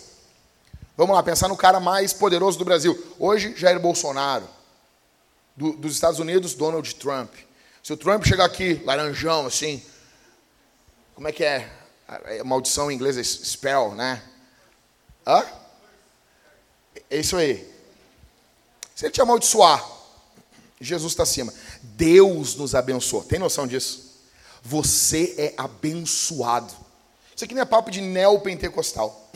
Vamos lá, pensar no cara mais poderoso do Brasil. Hoje, Jair Bolsonaro. Do, dos Estados Unidos, Donald Trump. Se o Trump chegar aqui, laranjão, assim. Como é que é? A maldição em inglês é spell, né? Hã? É isso aí. Se ele te amaldiçoar, Jesus está acima. Deus nos abençoou. Tem noção disso? Você é abençoado. Isso aqui não é papo de neopentecostal.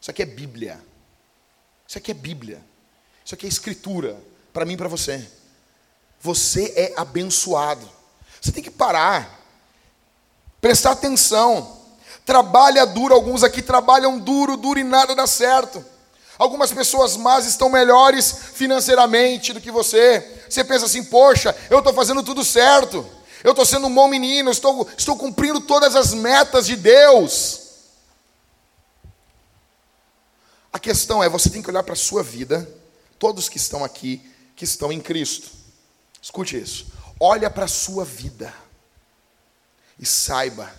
Isso aqui é Bíblia. Isso aqui é Bíblia. Isso aqui é Escritura. Para mim e para você. Você é abençoado. Você tem que parar. Prestar atenção. Trabalha duro, alguns aqui trabalham duro, duro e nada dá certo. Algumas pessoas más estão melhores financeiramente do que você. Você pensa assim, poxa, eu estou fazendo tudo certo. Eu estou sendo um bom menino, estou, estou cumprindo todas as metas de Deus. A questão é, você tem que olhar para a sua vida, todos que estão aqui, que estão em Cristo. Escute isso. Olha para a sua vida e saiba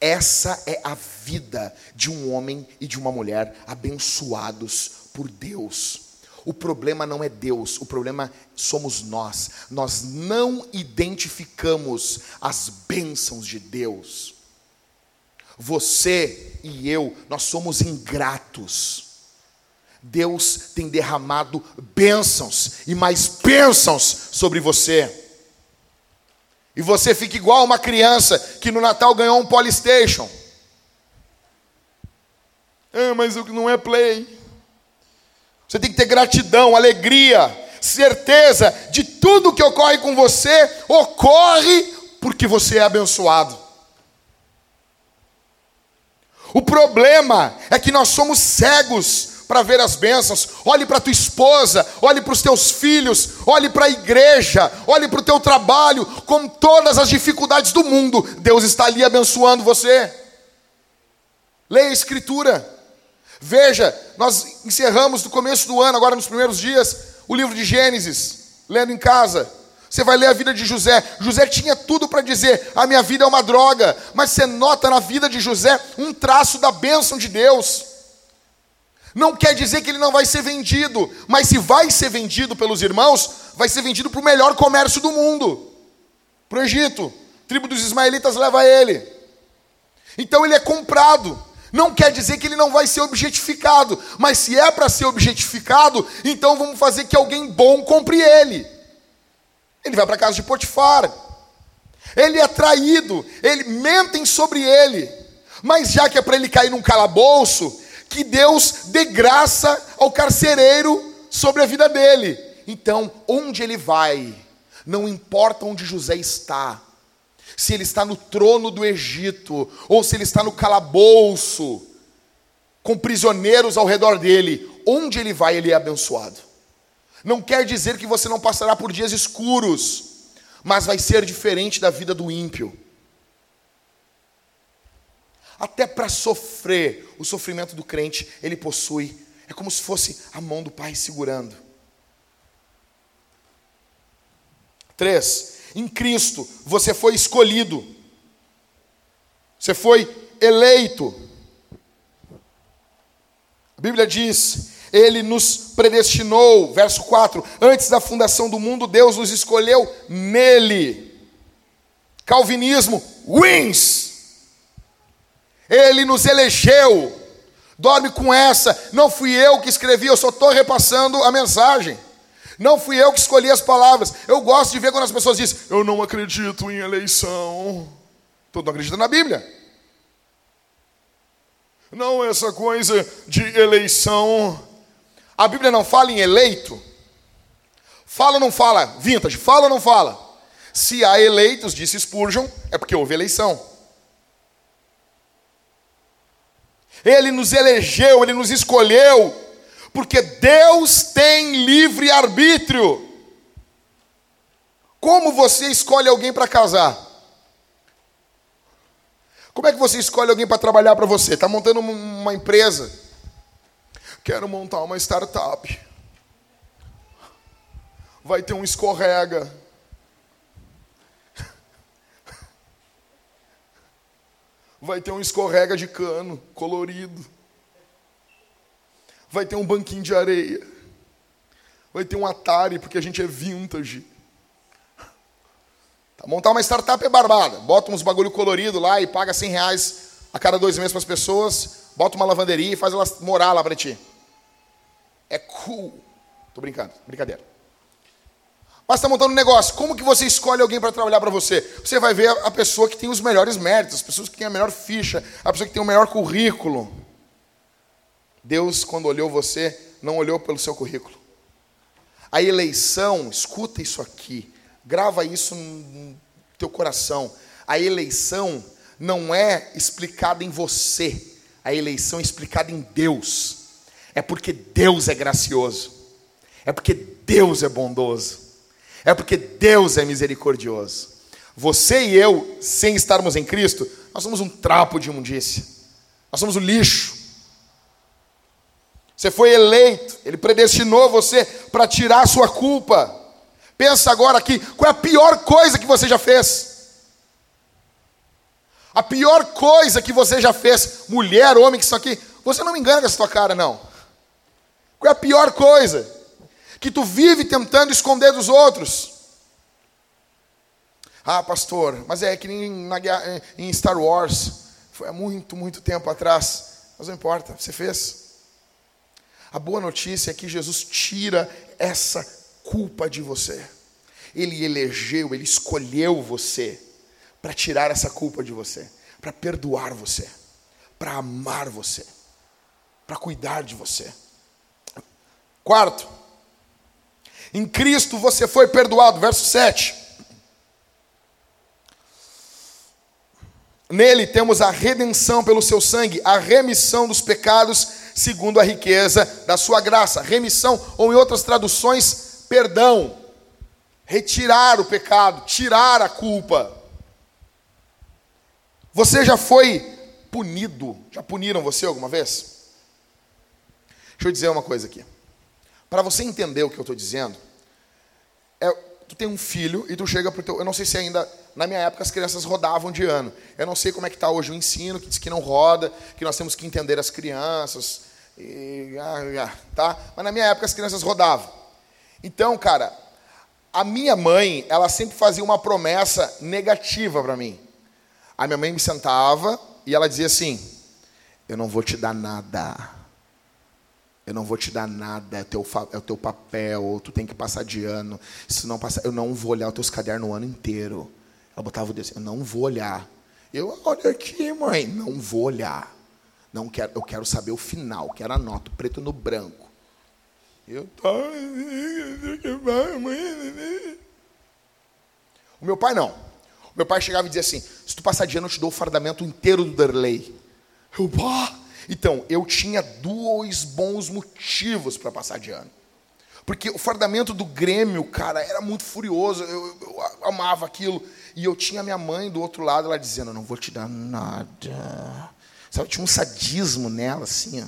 essa é a vida de um homem e de uma mulher abençoados por Deus. O problema não é Deus, o problema somos nós. Nós não identificamos as bênçãos de Deus. Você e eu, nós somos ingratos. Deus tem derramado bênçãos e mais bênçãos sobre você. E você fica igual uma criança que no Natal ganhou um Polystation. Ah, mas não é play. Você tem que ter gratidão, alegria, certeza de tudo que ocorre com você ocorre porque você é abençoado. O problema é que nós somos cegos para ver as bênçãos, olhe para tua esposa, olhe para os teus filhos, olhe para a igreja, olhe para o teu trabalho, com todas as dificuldades do mundo, Deus está ali abençoando você. Leia a Escritura. Veja, nós encerramos no começo do ano, agora nos primeiros dias, o livro de Gênesis, lendo em casa. Você vai ler a vida de José. José tinha tudo para dizer: a minha vida é uma droga. Mas você nota na vida de José um traço da bênção de Deus. Não quer dizer que ele não vai ser vendido, mas se vai ser vendido pelos irmãos, vai ser vendido para o melhor comércio do mundo para o Egito. A tribo dos ismaelitas leva ele. Então ele é comprado. Não quer dizer que ele não vai ser objetificado, mas se é para ser objetificado, então vamos fazer que alguém bom compre ele. Ele vai para a casa de Potifar. Ele é traído, ele mentem sobre ele. Mas já que é para ele cair num calabouço, que Deus dê graça ao carcereiro sobre a vida dele. Então, onde ele vai, não importa onde José está, se ele está no trono do Egito, ou se ele está no calabouço, com prisioneiros ao redor dele, onde ele vai, ele é abençoado. Não quer dizer que você não passará por dias escuros, mas vai ser diferente da vida do ímpio. Até para sofrer, o sofrimento do crente, ele possui. É como se fosse a mão do Pai segurando. Três, em Cristo você foi escolhido, você foi eleito. A Bíblia diz: Ele nos predestinou, verso 4, antes da fundação do mundo, Deus nos escolheu nele. Calvinismo wins. Ele nos elegeu. Dorme com essa. Não fui eu que escrevi, eu só estou repassando a mensagem. Não fui eu que escolhi as palavras. Eu gosto de ver quando as pessoas dizem: Eu não acredito em eleição. Tu não acredita na Bíblia. Não essa coisa de eleição. A Bíblia não fala em eleito. Fala ou não fala? Vintage, fala ou não fala? Se há eleitos, disse Spurgeon, é porque houve eleição. Ele nos elegeu, ele nos escolheu, porque Deus tem livre arbítrio. Como você escolhe alguém para casar? Como é que você escolhe alguém para trabalhar para você? Está montando uma empresa. Quero montar uma startup. Vai ter um escorrega. Vai ter um escorrega de cano colorido. Vai ter um banquinho de areia. Vai ter um Atari, porque a gente é vintage. Tá, montar uma startup é barbada. Bota uns bagulho colorido lá e paga 100 reais a cada dois meses para as pessoas. Bota uma lavanderia e faz elas morar lá para ti. É cool. Tô brincando, brincadeira. Mas está montando um negócio. Como que você escolhe alguém para trabalhar para você? Você vai ver a pessoa que tem os melhores méritos, as pessoas que têm a melhor ficha, a pessoa que tem o melhor currículo. Deus, quando olhou você, não olhou pelo seu currículo. A eleição, escuta isso aqui. Grava isso no teu coração. A eleição não é explicada em você. A eleição é explicada em Deus. É porque Deus é gracioso. É porque Deus é bondoso. É porque Deus é misericordioso. Você e eu, sem estarmos em Cristo, nós somos um trapo de imundícia. Nós somos o lixo. Você foi eleito, Ele predestinou você para tirar a sua culpa. Pensa agora aqui, qual é a pior coisa que você já fez? A pior coisa que você já fez, mulher, homem que estão aqui, você não me engana com essa tua cara, não. Qual é a pior coisa? Que tu vive tentando esconder dos outros. Ah, pastor, mas é que nem na, em Star Wars. Foi há muito, muito tempo atrás. Mas não importa, você fez. A boa notícia é que Jesus tira essa culpa de você. Ele elegeu, ele escolheu você para tirar essa culpa de você, para perdoar você, para amar você, para cuidar de você. Quarto, em Cristo você foi perdoado, verso 7. Nele temos a redenção pelo seu sangue, a remissão dos pecados, segundo a riqueza da sua graça. Remissão, ou em outras traduções, perdão, retirar o pecado, tirar a culpa. Você já foi punido? Já puniram você alguma vez? Deixa eu dizer uma coisa aqui. Para você entender o que eu estou dizendo, é, tu tem um filho e tu chega para o teu. Eu não sei se ainda. Na minha época as crianças rodavam de ano. Eu não sei como é que está hoje o ensino, que diz que não roda, que nós temos que entender as crianças. E, ah, ah, tá? Mas na minha época as crianças rodavam. Então, cara, a minha mãe, ela sempre fazia uma promessa negativa para mim. A minha mãe me sentava e ela dizia assim: Eu não vou te dar nada. Eu não vou te dar nada, é, teu, é o teu papel, tu tem que passar de ano. Se não passar, eu não vou olhar os teus cadernos o ano inteiro. Ela botava o dedo assim, eu não vou olhar. Eu, olha aqui, mãe, não vou olhar. Não quero, eu quero saber o final, quero a nota, preto no branco. Eu tô... O meu pai não. O meu pai chegava e dizia assim: se tu passar de ano, eu te dou o fardamento inteiro do Derlei. Eu, pá. Então, eu tinha dois bons motivos para passar de ano. Porque o fardamento do Grêmio, cara, era muito furioso. Eu, eu, amava aquilo. E eu tinha minha mãe do outro lado, ela dizendo: Não vou te dar nada. Sabe, tinha um sadismo nela, assim, ó.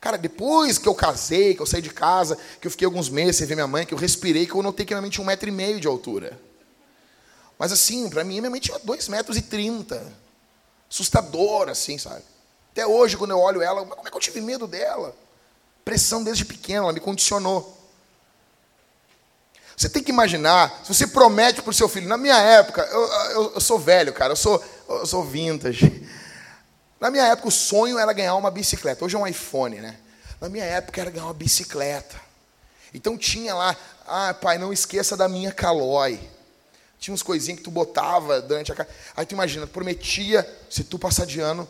Cara, depois que eu casei, que eu saí de casa, que eu fiquei alguns meses sem ver minha mãe, que eu respirei, que eu notei que minha mãe tinha um metro e meio de altura. Mas assim, para mim, minha mãe tinha dois metros e trinta. Assustador, assim, sabe? Até hoje, quando eu olho ela, como é que eu tive medo dela? Pressão desde pequena, ela me condicionou. Você tem que imaginar, se você promete para o seu filho, na minha época, eu, eu, eu, sou velho, cara, eu sou, eu sou vintage. Na minha época, o sonho era ganhar uma bicicleta. Hoje é um iPhone, né? Na minha época, era ganhar uma bicicleta. Então tinha lá, ah, pai, não esqueça da minha calói. Tinha uns coisinhas que tu botava durante a. Aí tu imagina, prometia, se tu passar de ano,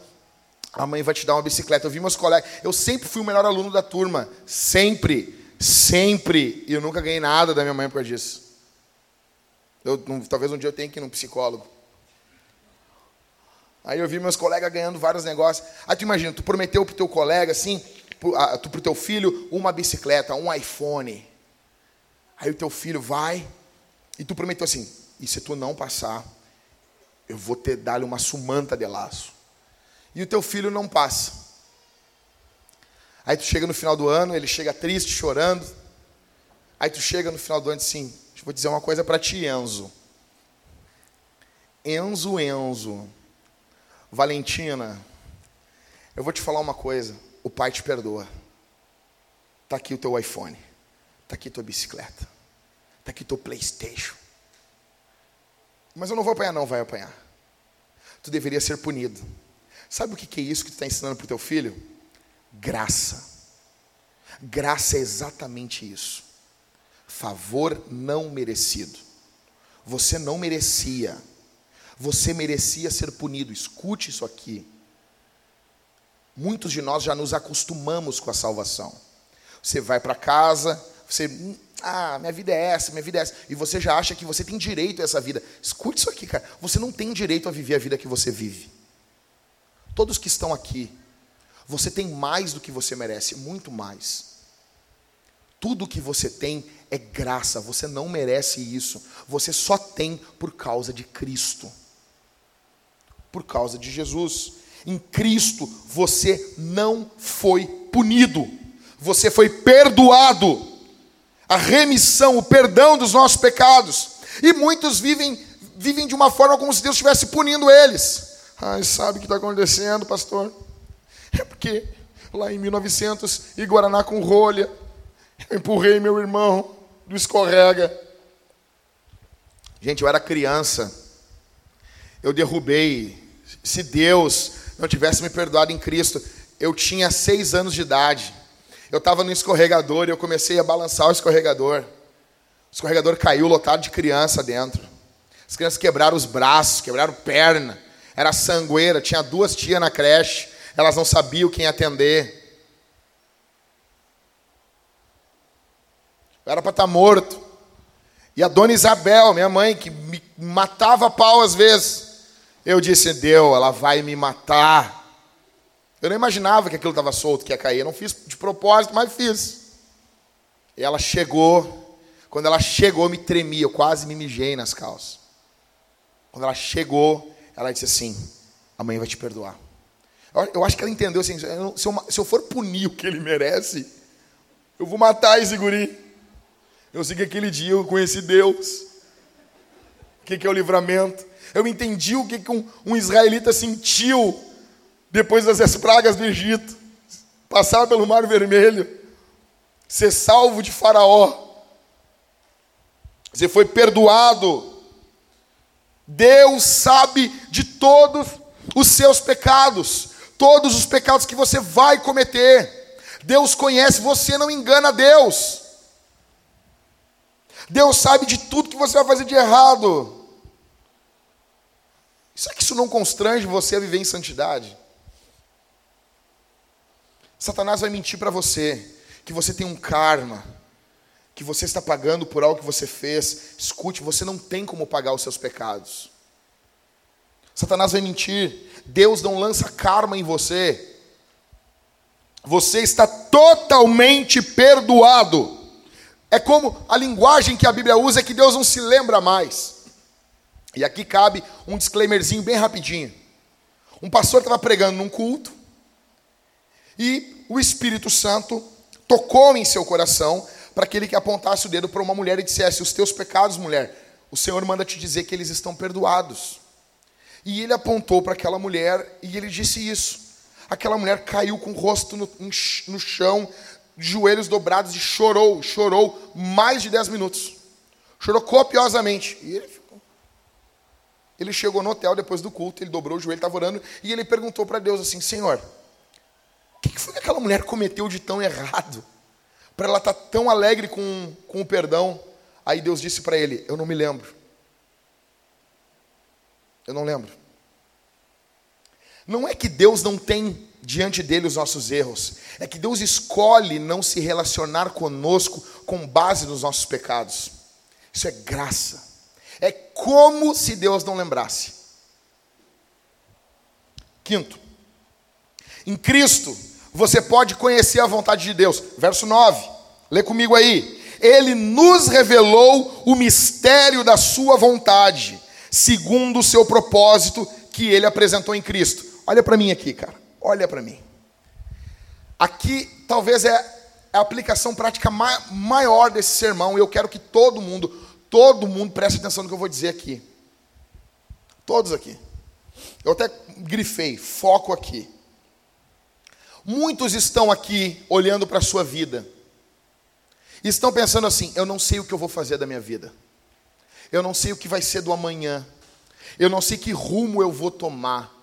a mãe vai te dar uma bicicleta. Eu vi meus colegas, eu sempre fui o melhor aluno da turma. Sempre. Sempre. E eu nunca ganhei nada da minha mãe por causa disso. Eu, talvez um dia eu tenha que ir num psicólogo. Aí eu vi meus colegas ganhando vários negócios. Aí tu imagina, tu prometeu pro teu colega, assim, pro, tu pro teu filho, uma bicicleta, um iPhone. Aí o teu filho vai, e tu prometeu assim, e se tu não passar, eu vou te dar-lhe uma sumanta de laço. E o teu filho não passa. Aí tu chega no final do ano, ele chega triste, chorando. Aí tu chega no final do ano e diz assim: vou dizer uma coisa para ti, Enzo. Enzo, Enzo. Valentina, eu vou te falar uma coisa. O pai te perdoa. Está aqui o teu iPhone. Está aqui tua bicicleta. Está aqui teu Playstation. Mas eu não vou apanhar, não, vai apanhar. Tu deveria ser punido. Sabe o que é isso que tu está ensinando para o teu filho? Graça. Graça é exatamente isso. Favor não merecido. Você não merecia. Você merecia ser punido. Escute isso aqui. Muitos de nós já nos acostumamos com a salvação. Você vai para casa, você, hum, ah, minha vida é essa, minha vida é essa, e você já acha que você tem direito a essa vida. Escute isso aqui, cara. Você não tem direito a viver a vida que você vive. Todos que estão aqui, você tem mais do que você merece, muito mais. Tudo que você tem é graça, você não merece isso. Você só tem por causa de Cristo. Por causa de Jesus. Em Cristo você não foi punido, você foi perdoado. A remissão, o perdão dos nossos pecados. E muitos vivem vivem de uma forma como se Deus estivesse punindo eles. Ai, sabe o que está acontecendo, pastor? É porque lá em 1900, em Guaraná com rolha, eu empurrei meu irmão do escorrega. Gente, eu era criança. Eu derrubei. Se Deus não tivesse me perdoado em Cristo, eu tinha seis anos de idade. Eu estava no escorregador e eu comecei a balançar o escorregador. O escorregador caiu lotado de criança dentro. As crianças quebraram os braços, quebraram perna era sangueira, tinha duas tias na creche, elas não sabiam quem atender. Eu era para estar tá morto. E a dona Isabel, minha mãe, que me matava pau às vezes, eu disse: Deus, ela vai me matar. Eu não imaginava que aquilo estava solto, que ia cair. Eu não fiz de propósito, mas fiz. E ela chegou. Quando ela chegou, eu me tremia, eu quase me mijei nas calças. Quando ela chegou, ela disse assim: a mãe vai te perdoar. Eu acho que ela entendeu assim: se eu, se eu for punir o que ele merece, eu vou matar esse guri. Eu sei que aquele dia eu conheci Deus. O que é o livramento? Eu entendi o que um, um israelita sentiu depois das pragas do Egito. Passar pelo Mar Vermelho. Ser salvo de Faraó. Você foi perdoado Deus sabe de todos os seus pecados, todos os pecados que você vai cometer. Deus conhece, você não engana Deus. Deus sabe de tudo que você vai fazer de errado. Será que isso não constrange você a viver em santidade? Satanás vai mentir para você que você tem um karma que você está pagando por algo que você fez, escute, você não tem como pagar os seus pecados. Satanás vai mentir, Deus não lança karma em você. Você está totalmente perdoado. É como a linguagem que a Bíblia usa é que Deus não se lembra mais. E aqui cabe um disclaimerzinho bem rapidinho. Um pastor estava pregando num culto e o Espírito Santo tocou em seu coração para que ele que apontasse o dedo para uma mulher e dissesse: Os teus pecados, mulher, o Senhor manda te dizer que eles estão perdoados. E ele apontou para aquela mulher e ele disse isso. Aquela mulher caiu com o rosto no, no chão, joelhos dobrados e chorou, chorou mais de 10 minutos. Chorou copiosamente. E ele ficou. Ele chegou no hotel depois do culto, ele dobrou o joelho, estava orando, e ele perguntou para Deus assim: Senhor, o que foi que aquela mulher cometeu de tão errado? Para ela estar tá tão alegre com, com o perdão. Aí Deus disse para ele: Eu não me lembro. Eu não lembro. Não é que Deus não tem diante dele os nossos erros, é que Deus escolhe não se relacionar conosco com base nos nossos pecados. Isso é graça. É como se Deus não lembrasse. Quinto, em Cristo você pode conhecer a vontade de Deus. Verso 9, lê comigo aí. Ele nos revelou o mistério da Sua vontade, segundo o seu propósito que Ele apresentou em Cristo. Olha para mim aqui, cara. Olha para mim. Aqui talvez é a aplicação prática maior desse sermão e eu quero que todo mundo, todo mundo preste atenção no que eu vou dizer aqui. Todos aqui. Eu até grifei, foco aqui. Muitos estão aqui olhando para a sua vida. E estão pensando assim: eu não sei o que eu vou fazer da minha vida. Eu não sei o que vai ser do amanhã. Eu não sei que rumo eu vou tomar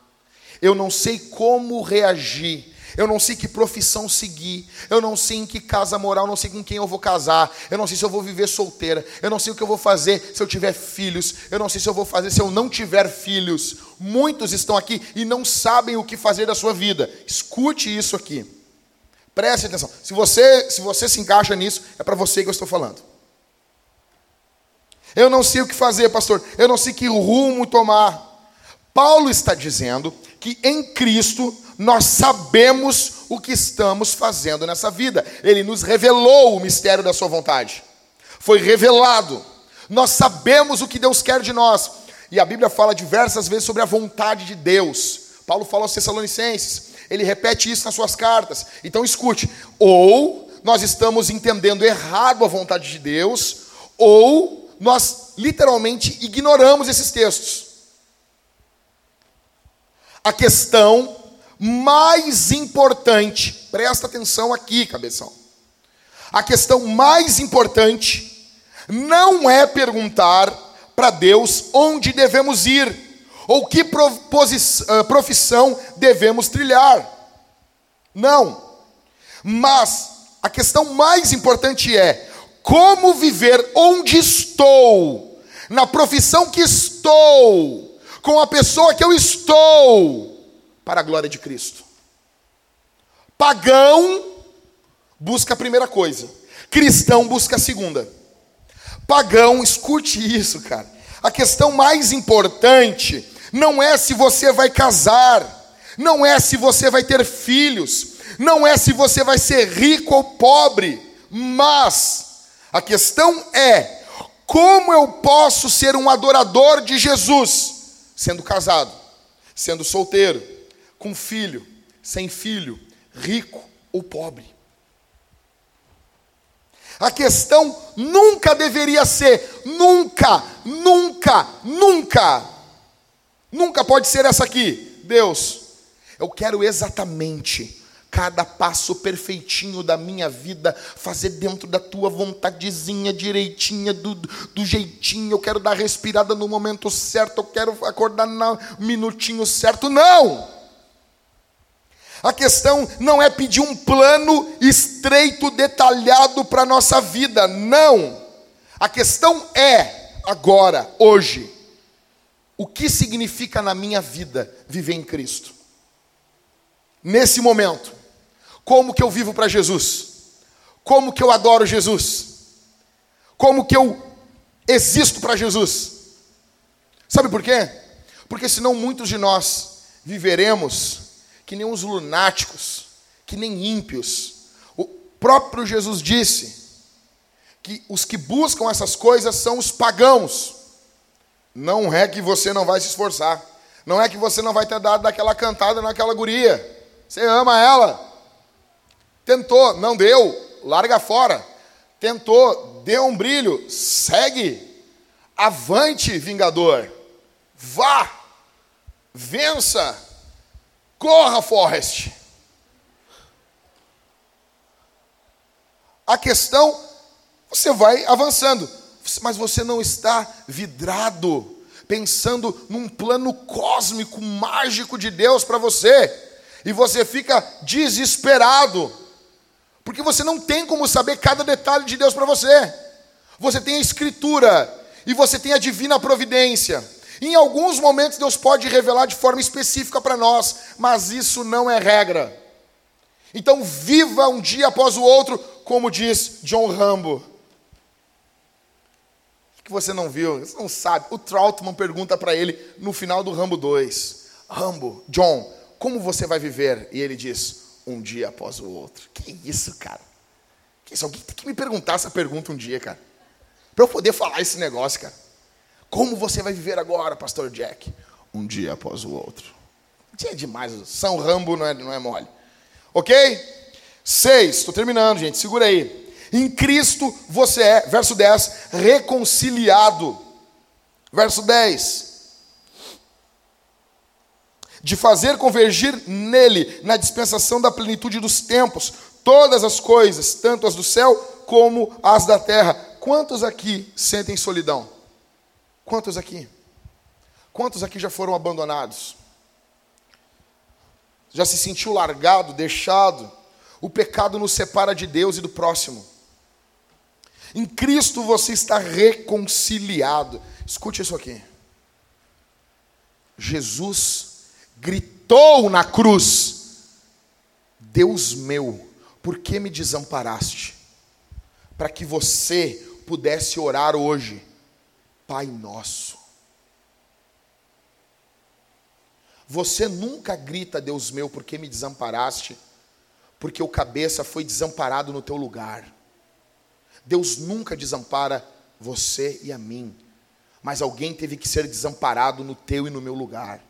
eu não sei como reagir, eu não sei que profissão seguir, eu não sei em que casa morar, eu não sei com quem eu vou casar, eu não sei se eu vou viver solteira, eu não sei o que eu vou fazer se eu tiver filhos, eu não sei se eu vou fazer se eu não tiver filhos. Muitos estão aqui e não sabem o que fazer da sua vida. Escute isso aqui. Preste atenção. Se você se, você se encaixa nisso, é para você que eu estou falando. Eu não sei o que fazer, pastor. Eu não sei que rumo tomar. Paulo está dizendo que em Cristo nós sabemos o que estamos fazendo nessa vida. Ele nos revelou o mistério da Sua vontade. Foi revelado. Nós sabemos o que Deus quer de nós. E a Bíblia fala diversas vezes sobre a vontade de Deus. Paulo fala aos Tessalonicenses. Ele repete isso nas suas cartas. Então escute: ou nós estamos entendendo errado a vontade de Deus, ou nós literalmente ignoramos esses textos. A questão mais importante, presta atenção aqui, cabeção. A questão mais importante não é perguntar para Deus onde devemos ir ou que ah, profissão devemos trilhar. Não. Mas a questão mais importante é como viver onde estou, na profissão que estou, com a pessoa que eu estou, para a glória de Cristo. Pagão busca a primeira coisa, cristão busca a segunda. Pagão, escute isso, cara. A questão mais importante não é se você vai casar, não é se você vai ter filhos, não é se você vai ser rico ou pobre, mas a questão é como eu posso ser um adorador de Jesus sendo casado, sendo solteiro, com filho, sem filho, rico ou pobre. A questão nunca deveria ser, nunca, nunca, nunca, nunca pode ser essa aqui. Deus, eu quero exatamente cada passo perfeitinho da minha vida, fazer dentro da tua vontadezinha direitinha, do, do jeitinho, eu quero dar respirada no momento certo, eu quero acordar no minutinho certo. Não! A questão não é pedir um plano estreito, detalhado para a nossa vida, não. A questão é, agora, hoje, o que significa na minha vida viver em Cristo? Nesse momento, como que eu vivo para Jesus? Como que eu adoro Jesus? Como que eu existo para Jesus? Sabe por quê? Porque senão muitos de nós viveremos que nem uns lunáticos, que nem ímpios. O próprio Jesus disse que os que buscam essas coisas são os pagãos. Não é que você não vai se esforçar. Não é que você não vai ter dado daquela cantada naquela guria. Você ama ela. Tentou, não deu, larga fora. Tentou, deu um brilho, segue. Avante, vingador. Vá. Vença. Corra, Forrest. A questão, você vai avançando, mas você não está vidrado, pensando num plano cósmico, mágico de Deus para você, e você fica desesperado, porque você não tem como saber cada detalhe de Deus para você. Você tem a Escritura e você tem a divina providência. Em alguns momentos Deus pode revelar de forma específica para nós, mas isso não é regra. Então viva um dia após o outro, como diz John Rambo. O que você não viu? Você não sabe. O Troutman pergunta para ele no final do Rambo 2: Rambo, John, como você vai viver? E ele diz: Um dia após o outro. Que isso, cara? Que isso? Alguém tem que me perguntar essa pergunta um dia, cara. Para eu poder falar esse negócio, cara. Como você vai viver agora, Pastor Jack? Um dia após o outro. É demais. São Rambo não é, não é mole. Ok? Seis. Estou terminando, gente. Segura aí. Em Cristo você é, verso 10, reconciliado. Verso 10 de fazer convergir nele, na dispensação da plenitude dos tempos, todas as coisas, tanto as do céu como as da terra. Quantos aqui sentem solidão? Quantos aqui? Quantos aqui já foram abandonados? Já se sentiu largado, deixado? O pecado nos separa de Deus e do próximo. Em Cristo você está reconciliado. Escute isso aqui. Jesus gritou na cruz: Deus meu, por que me desamparaste? Para que você pudesse orar hoje, Pai Nosso. Você nunca grita, Deus meu, por que me desamparaste? Porque o cabeça foi desamparado no teu lugar. Deus nunca desampara você e a mim, mas alguém teve que ser desamparado no teu e no meu lugar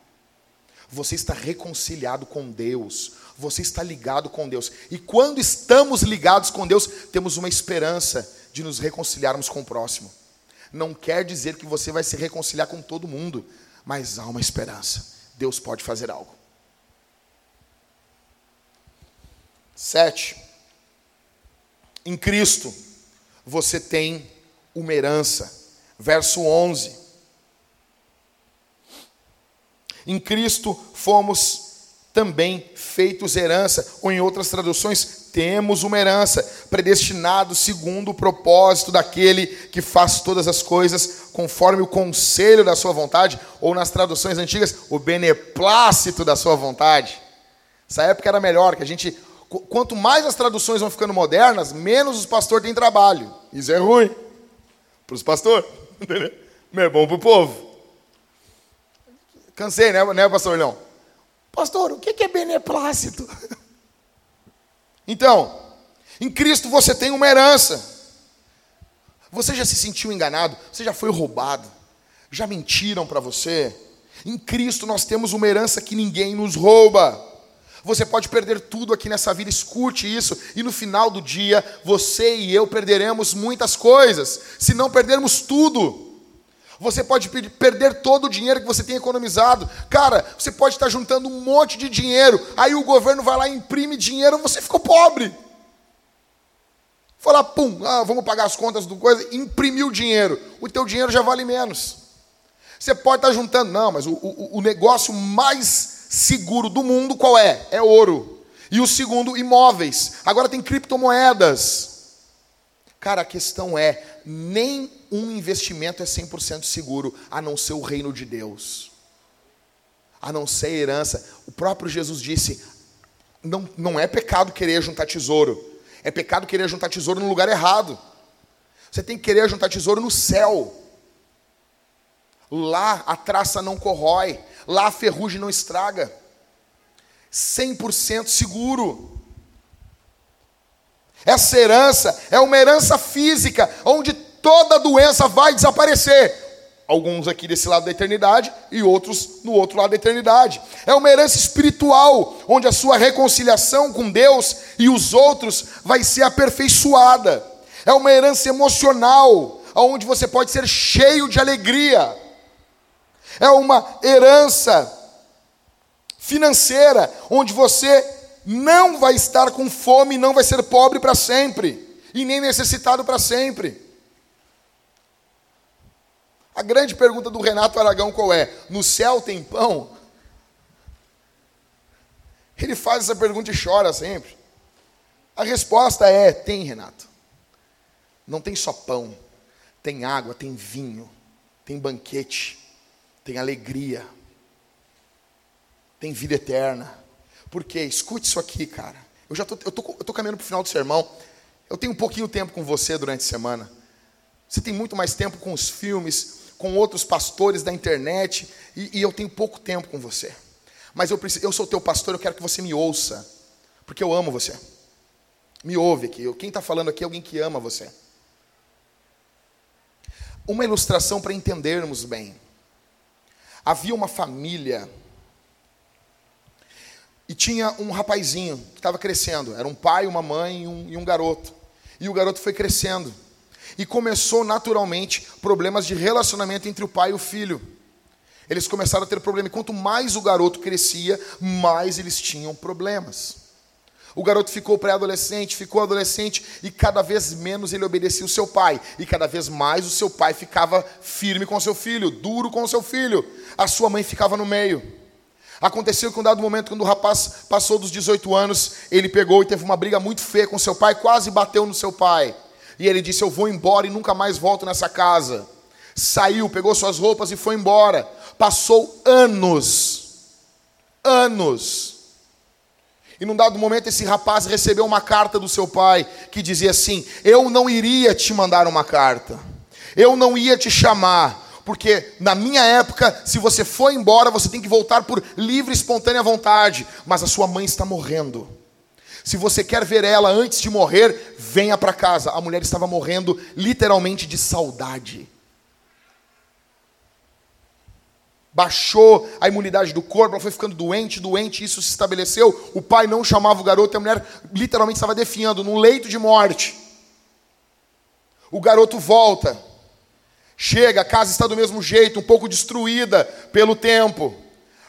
você está reconciliado com Deus, você está ligado com Deus. E quando estamos ligados com Deus, temos uma esperança de nos reconciliarmos com o próximo. Não quer dizer que você vai se reconciliar com todo mundo, mas há uma esperança. Deus pode fazer algo. Sete. Em Cristo você tem uma herança. Verso 11. Em Cristo fomos também feitos herança, ou em outras traduções, temos uma herança, predestinado segundo o propósito daquele que faz todas as coisas conforme o conselho da sua vontade, ou nas traduções antigas, o beneplácito da sua vontade. Essa época era melhor, que a gente quanto mais as traduções vão ficando modernas, menos os pastores têm trabalho. Isso é ruim para os pastores, entendeu? Mas é bom para o povo. Cansei, né, né pastor Leão? Pastor, o que é beneplácito? Então, em Cristo você tem uma herança. Você já se sentiu enganado? Você já foi roubado? Já mentiram para você? Em Cristo nós temos uma herança que ninguém nos rouba. Você pode perder tudo aqui nessa vida, escute isso, e no final do dia, você e eu perderemos muitas coisas, se não perdermos tudo. Você pode perder todo o dinheiro que você tem economizado. Cara, você pode estar juntando um monte de dinheiro. Aí o governo vai lá e imprime dinheiro, você ficou pobre. Falar, pum, ah, vamos pagar as contas do coisa, imprimiu dinheiro. O teu dinheiro já vale menos. Você pode estar juntando, não, mas o, o, o negócio mais seguro do mundo qual é? É ouro. E o segundo, imóveis. Agora tem criptomoedas. Cara, a questão é: nem um investimento é 100% seguro, a não ser o reino de Deus, a não ser a herança. O próprio Jesus disse: não, não é pecado querer juntar tesouro, é pecado querer juntar tesouro no lugar errado. Você tem que querer juntar tesouro no céu. Lá a traça não corrói, lá a ferrugem não estraga. 100% seguro. Essa herança é uma herança física, onde toda doença vai desaparecer. Alguns aqui desse lado da eternidade e outros no outro lado da eternidade. É uma herança espiritual, onde a sua reconciliação com Deus e os outros vai ser aperfeiçoada. É uma herança emocional, onde você pode ser cheio de alegria. É uma herança financeira, onde você não vai estar com fome, não vai ser pobre para sempre, e nem necessitado para sempre. A grande pergunta do Renato Aragão qual é? No céu tem pão? Ele faz essa pergunta e chora sempre. A resposta é: tem, Renato. Não tem só pão, tem água, tem vinho, tem banquete, tem alegria, tem vida eterna. Por quê? Escute isso aqui, cara. Eu já tô, eu tô, eu tô caminhando para o final do sermão. Eu tenho um pouquinho tempo com você durante a semana. Você tem muito mais tempo com os filmes, com outros pastores da internet, e, e eu tenho pouco tempo com você. Mas eu, preciso, eu sou teu pastor, eu quero que você me ouça, porque eu amo você. Me ouve aqui. Quem está falando aqui é alguém que ama você. Uma ilustração para entendermos bem. Havia uma família e tinha um rapazinho que estava crescendo. Era um pai, uma mãe e um, e um garoto. E o garoto foi crescendo. E começou naturalmente problemas de relacionamento entre o pai e o filho. Eles começaram a ter problema. E quanto mais o garoto crescia, mais eles tinham problemas. O garoto ficou pré-adolescente, ficou adolescente e cada vez menos ele obedecia o seu pai. E cada vez mais o seu pai ficava firme com o seu filho, duro com o seu filho. A sua mãe ficava no meio. Aconteceu que um dado momento, quando o rapaz passou dos 18 anos, ele pegou e teve uma briga muito feia com seu pai, quase bateu no seu pai. E ele disse: Eu vou embora e nunca mais volto nessa casa. Saiu, pegou suas roupas e foi embora. Passou anos, anos. E num dado momento, esse rapaz recebeu uma carta do seu pai que dizia assim: Eu não iria te mandar uma carta, eu não ia te chamar, porque na minha época, se você for embora, você tem que voltar por livre e espontânea vontade, mas a sua mãe está morrendo. Se você quer ver ela antes de morrer, venha para casa. A mulher estava morrendo literalmente de saudade. Baixou a imunidade do corpo, ela foi ficando doente, doente, isso se estabeleceu. O pai não chamava o garoto, a mulher literalmente estava definhando, num leito de morte. O garoto volta, chega, a casa está do mesmo jeito, um pouco destruída pelo tempo.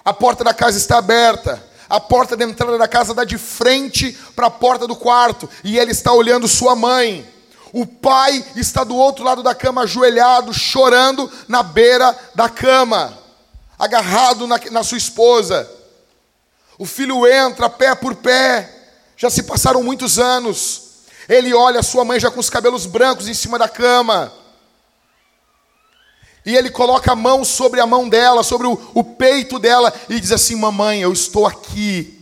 A porta da casa está aberta a porta da entrada da casa dá de frente para a porta do quarto, e ele está olhando sua mãe. O pai está do outro lado da cama, ajoelhado, chorando na beira da cama, agarrado na, na sua esposa. O filho entra pé por pé, já se passaram muitos anos. Ele olha sua mãe já com os cabelos brancos em cima da cama. E ele coloca a mão sobre a mão dela, sobre o, o, peito dela, e diz assim: Mamãe, eu estou aqui.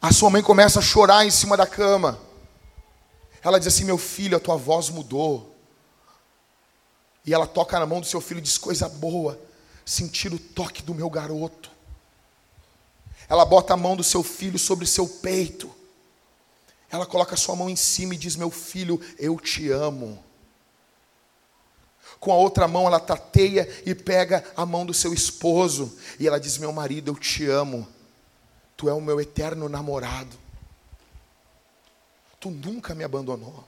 A sua mãe começa a chorar em cima da cama. Ela diz assim: Meu filho, a tua voz mudou. E ela toca na mão do seu filho e diz: Coisa boa, sentir o toque do meu garoto. Ela bota a mão do seu filho sobre o seu peito. Ela coloca a sua mão em cima e diz: Meu filho, eu te amo com a outra mão ela tateia e pega a mão do seu esposo. E ela diz: Meu marido, eu te amo. Tu é o meu eterno namorado. Tu nunca me abandonou.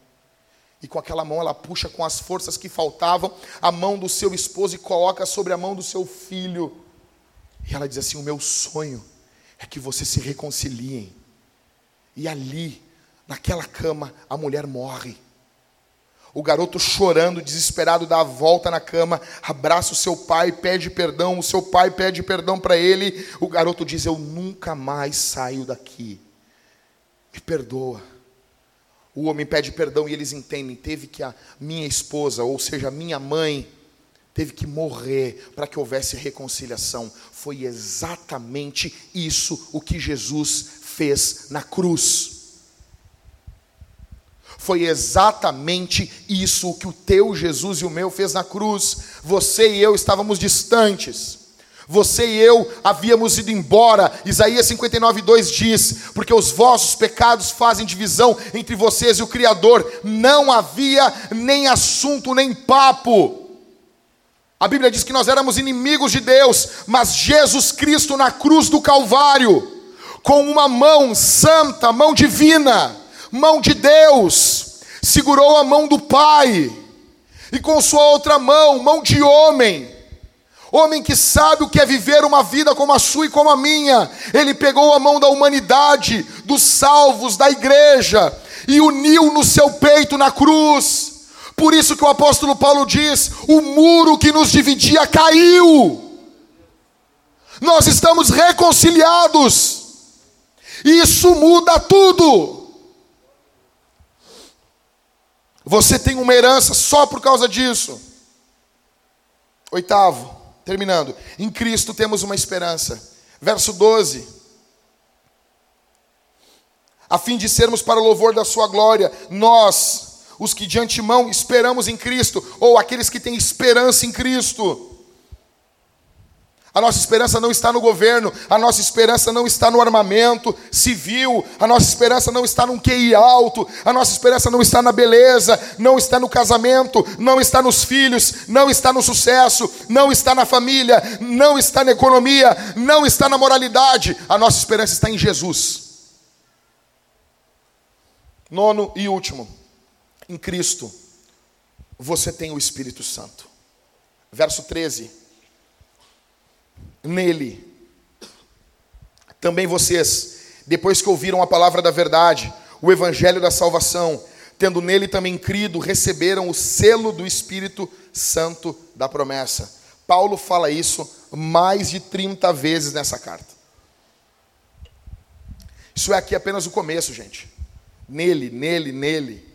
E com aquela mão ela puxa com as forças que faltavam a mão do seu esposo e coloca sobre a mão do seu filho. E ela diz assim: O meu sonho é que vocês se reconciliem. E ali, naquela cama, a mulher morre. O garoto chorando, desesperado, dá a volta na cama, abraça o seu pai, pede perdão, o seu pai pede perdão para ele. O garoto diz: Eu nunca mais saio daqui. Me perdoa. O homem pede perdão e eles entendem: teve que a minha esposa, ou seja, a minha mãe, teve que morrer para que houvesse reconciliação. Foi exatamente isso o que Jesus fez na cruz. Foi exatamente isso que o teu Jesus e o meu fez na cruz. Você e eu estávamos distantes. Você e eu havíamos ido embora. Isaías 59, 2 diz: Porque os vossos pecados fazem divisão entre vocês e o Criador. Não havia nem assunto, nem papo. A Bíblia diz que nós éramos inimigos de Deus, mas Jesus Cristo na cruz do Calvário, com uma mão santa, mão divina, mão de Deus, segurou a mão do Pai, e com sua outra mão, mão de homem, homem que sabe o que é viver uma vida como a sua e como a minha, ele pegou a mão da humanidade, dos salvos, da igreja, e uniu no seu peito na cruz. Por isso que o apóstolo Paulo diz: o muro que nos dividia caiu. Nós estamos reconciliados. Isso muda tudo. Você tem uma herança só por causa disso. Oitavo, terminando. Em Cristo temos uma esperança. Verso 12. A fim de sermos para o louvor da Sua glória, nós os que de antemão esperamos em Cristo, ou aqueles que têm esperança em Cristo. A nossa esperança não está no governo, a nossa esperança não está no armamento civil, a nossa esperança não está num QI alto, a nossa esperança não está na beleza, não está no casamento, não está nos filhos, não está no sucesso, não está na família, não está na economia, não está na moralidade, a nossa esperança está em Jesus. Nono e último. Em Cristo, você tem o Espírito Santo. Verso 13. Nele, também vocês, depois que ouviram a palavra da verdade, o evangelho da salvação, tendo nele também crido, receberam o selo do Espírito Santo da promessa. Paulo fala isso mais de 30 vezes nessa carta. Isso é aqui apenas o começo, gente. Nele, nele, nele.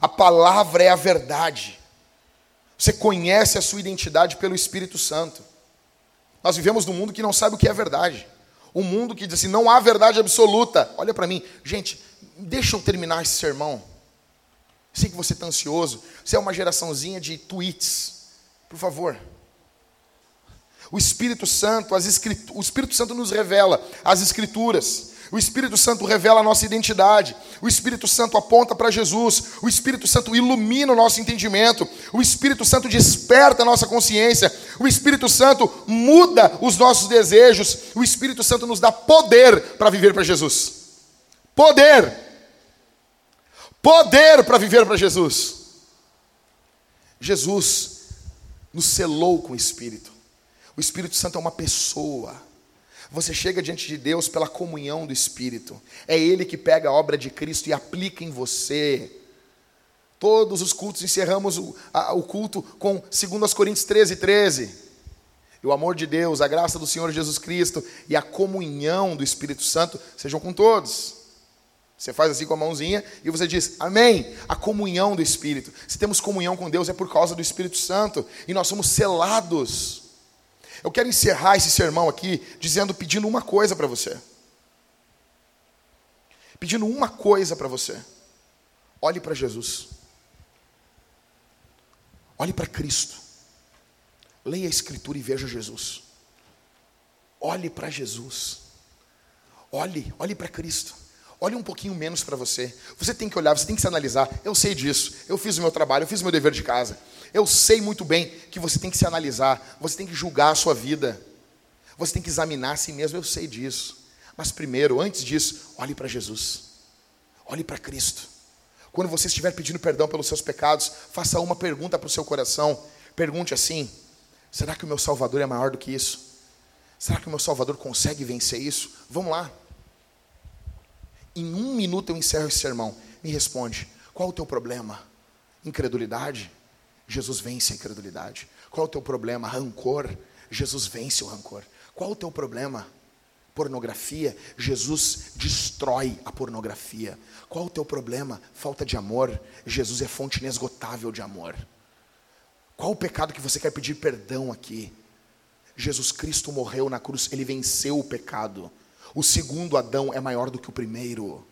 A palavra é a verdade. Você conhece a sua identidade pelo Espírito Santo. Nós vivemos num mundo que não sabe o que é verdade. Um mundo que diz assim: não há verdade absoluta. Olha para mim, gente, deixa eu terminar esse sermão. Sei que você está ansioso. Você é uma geraçãozinha de tweets. Por favor. O Espírito Santo, as escritu... o Espírito Santo nos revela as Escrituras. O Espírito Santo revela a nossa identidade. O Espírito Santo aponta para Jesus. O Espírito Santo ilumina o nosso entendimento. O Espírito Santo desperta a nossa consciência. O Espírito Santo muda os nossos desejos. O Espírito Santo nos dá poder para viver para Jesus. Poder. Poder para viver para Jesus. Jesus nos selou com o Espírito. O Espírito Santo é uma pessoa. Você chega diante de Deus pela comunhão do Espírito. É Ele que pega a obra de Cristo e aplica em você. Todos os cultos encerramos o, a, o culto com 2 Coríntios 13, 13. E o amor de Deus, a graça do Senhor Jesus Cristo e a comunhão do Espírito Santo sejam com todos. Você faz assim com a mãozinha e você diz, Amém. A comunhão do Espírito. Se temos comunhão com Deus é por causa do Espírito Santo. E nós somos selados eu quero encerrar esse sermão aqui dizendo, pedindo uma coisa para você. Pedindo uma coisa para você. Olhe para Jesus. Olhe para Cristo. Leia a Escritura e veja Jesus. Olhe para Jesus. Olhe, olhe para Cristo. Olhe um pouquinho menos para você. Você tem que olhar, você tem que se analisar. Eu sei disso. Eu fiz o meu trabalho, eu fiz o meu dever de casa. Eu sei muito bem que você tem que se analisar, você tem que julgar a sua vida, você tem que examinar a si mesmo, eu sei disso. Mas primeiro, antes disso, olhe para Jesus, olhe para Cristo. Quando você estiver pedindo perdão pelos seus pecados, faça uma pergunta para o seu coração. Pergunte assim: será que o meu Salvador é maior do que isso? Será que o meu Salvador consegue vencer isso? Vamos lá. Em um minuto eu encerro esse sermão. Me responde: qual o teu problema? Incredulidade? Jesus vence a incredulidade. Qual é o teu problema? Rancor. Jesus vence o rancor. Qual é o teu problema? Pornografia. Jesus destrói a pornografia. Qual é o teu problema? Falta de amor. Jesus é fonte inesgotável de amor. Qual o pecado que você quer pedir perdão aqui? Jesus Cristo morreu na cruz, ele venceu o pecado. O segundo Adão é maior do que o primeiro.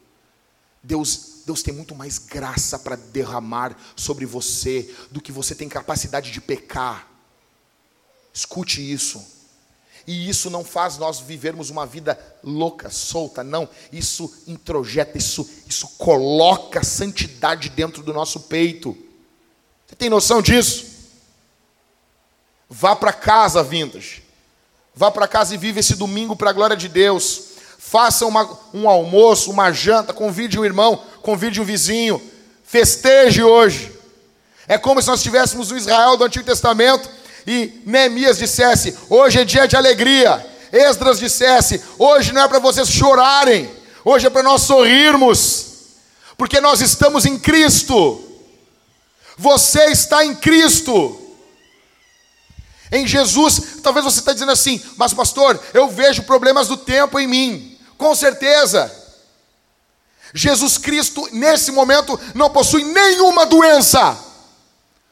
Deus, Deus tem muito mais graça para derramar sobre você do que você tem capacidade de pecar. Escute isso. E isso não faz nós vivermos uma vida louca, solta, não. Isso introjeta, isso, isso coloca santidade dentro do nosso peito. Você tem noção disso? Vá para casa, Vintage. Vá para casa e vive esse domingo para a glória de Deus. Faça uma, um almoço, uma janta, convide um irmão, convide um vizinho. Festeje hoje. É como se nós estivéssemos no Israel do Antigo Testamento e Neemias dissesse: Hoje é dia de alegria. Esdras dissesse: Hoje não é para vocês chorarem, hoje é para nós sorrirmos, porque nós estamos em Cristo. Você está em Cristo. Em Jesus, talvez você está dizendo assim, mas pastor, eu vejo problemas do tempo em mim. Com certeza. Jesus Cristo, nesse momento, não possui nenhuma doença.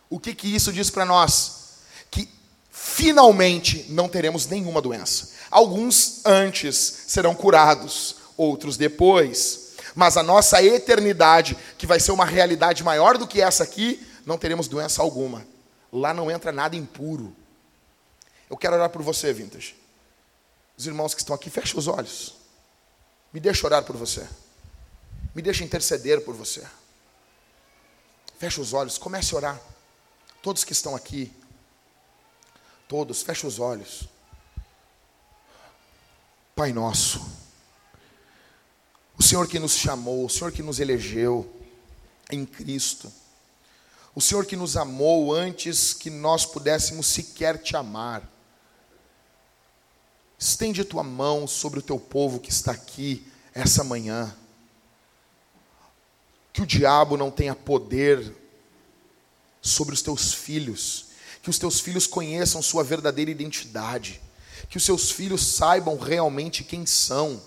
O que, que isso diz para nós? Que finalmente não teremos nenhuma doença. Alguns antes serão curados, outros depois. Mas a nossa eternidade, que vai ser uma realidade maior do que essa aqui, não teremos doença alguma. Lá não entra nada impuro. Eu quero orar por você, Vintage. Os irmãos que estão aqui, feche os olhos. Me deixa orar por você. Me deixa interceder por você. Feche os olhos, comece a orar. Todos que estão aqui, todos, feche os olhos. Pai nosso, o Senhor que nos chamou, o Senhor que nos elegeu em Cristo, o Senhor que nos amou antes que nós pudéssemos sequer te amar. Estende a tua mão sobre o teu povo que está aqui essa manhã. Que o diabo não tenha poder sobre os teus filhos. Que os teus filhos conheçam sua verdadeira identidade. Que os seus filhos saibam realmente quem são.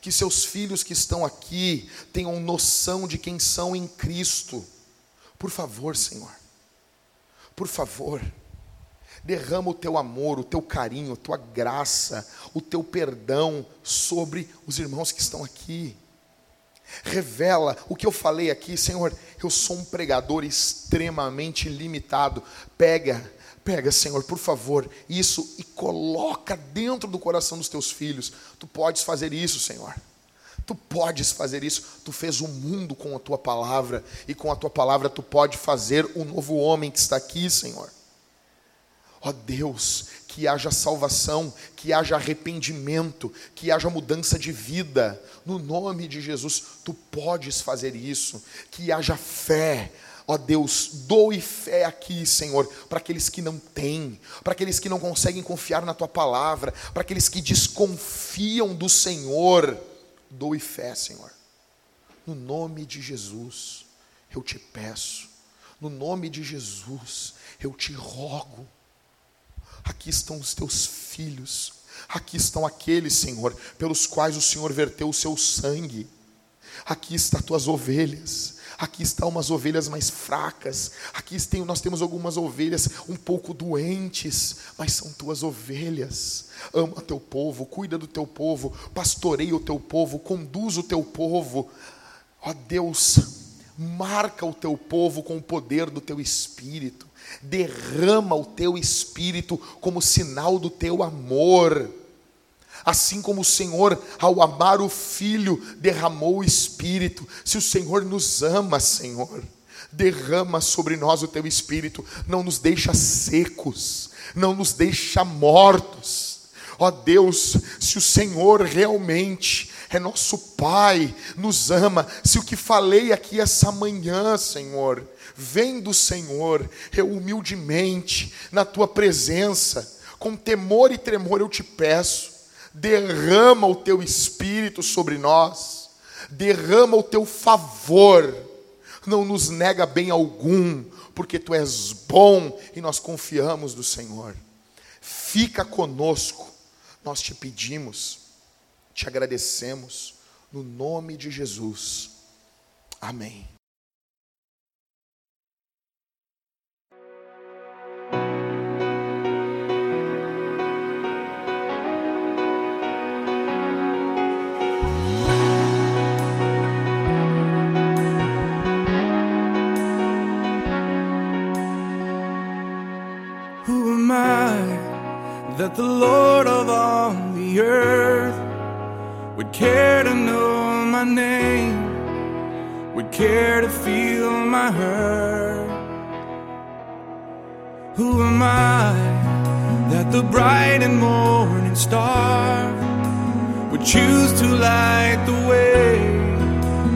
Que seus filhos que estão aqui tenham noção de quem são em Cristo. Por favor, Senhor. Por favor. Derrama o teu amor, o teu carinho, a tua graça, o teu perdão sobre os irmãos que estão aqui. Revela o que eu falei aqui, Senhor. Eu sou um pregador extremamente limitado. Pega, pega, Senhor, por favor, isso e coloca dentro do coração dos teus filhos. Tu podes fazer isso, Senhor. Tu podes fazer isso. Tu fez o mundo com a tua palavra e com a tua palavra tu pode fazer o novo homem que está aqui, Senhor. Ó oh Deus, que haja salvação, que haja arrependimento, que haja mudança de vida. No nome de Jesus, tu podes fazer isso. Que haja fé. Ó oh Deus, doe fé aqui, Senhor, para aqueles que não têm, para aqueles que não conseguem confiar na tua palavra, para aqueles que desconfiam do Senhor. Doe fé, Senhor. No nome de Jesus, eu te peço. No nome de Jesus, eu te rogo Aqui estão os teus filhos. Aqui estão aqueles, Senhor, pelos quais o Senhor verteu o seu sangue. Aqui estão as tuas ovelhas. Aqui estão umas ovelhas mais fracas. Aqui tem, nós temos algumas ovelhas um pouco doentes, mas são tuas ovelhas. Ama teu povo, cuida do teu povo, pastoreia o teu povo, conduz o teu povo. Ó Deus, marca o teu povo com o poder do teu espírito derrama o teu espírito como sinal do teu amor. Assim como o Senhor, ao amar o Filho, derramou o Espírito. Se o Senhor nos ama, Senhor, derrama sobre nós o teu Espírito, não nos deixa secos, não nos deixa mortos. Ó Deus, se o Senhor realmente é nosso Pai, nos ama, se o que falei aqui essa manhã, Senhor, vem do Senhor, eu humildemente, na tua presença, com temor e tremor eu te peço, derrama o teu espírito sobre nós, derrama o teu favor, não nos nega bem algum, porque tu és bom e nós confiamos no Senhor. Fica conosco, nós te pedimos, te agradecemos, no nome de Jesus. Amém. That the Lord of all the earth would care to know my name, would care to feel my hurt. Who am I? that the bright and morning star would choose to light the way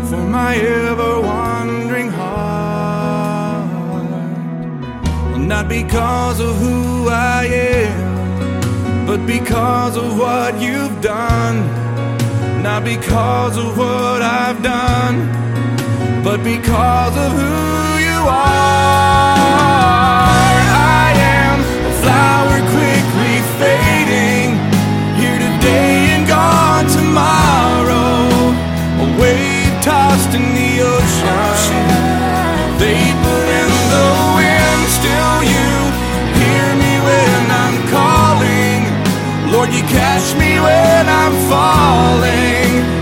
for my ever wandering heart. Well, not because of who I am, but because of what you've done. Not because of what I've done, but because of who you are. I am a flower quickly fading, here today and gone tomorrow. A wave tossed in the Lord, you catch me when I'm falling,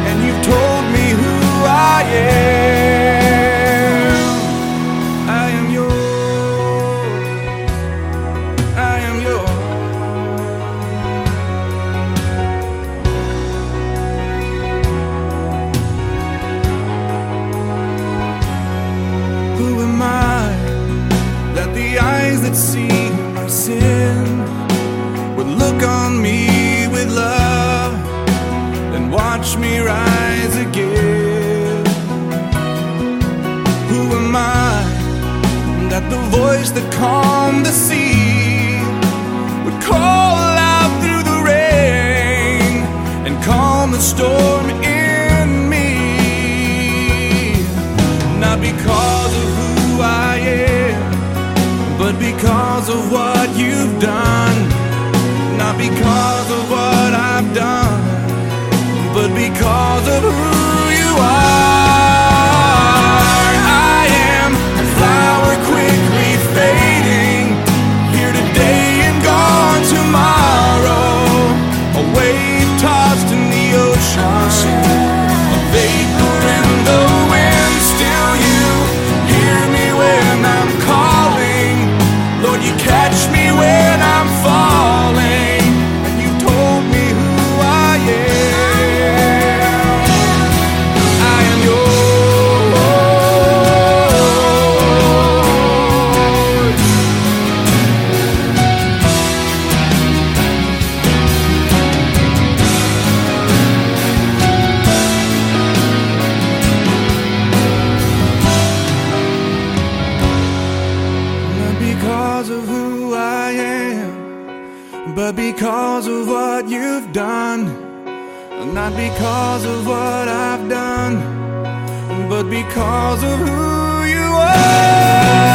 the voice that calmed the sea would call out through the rain and calm the storm in me? Not because of who I am, but because of what you've done. Not because of what I've done, but because of who you are. Not because of what I've done, but because of who you are.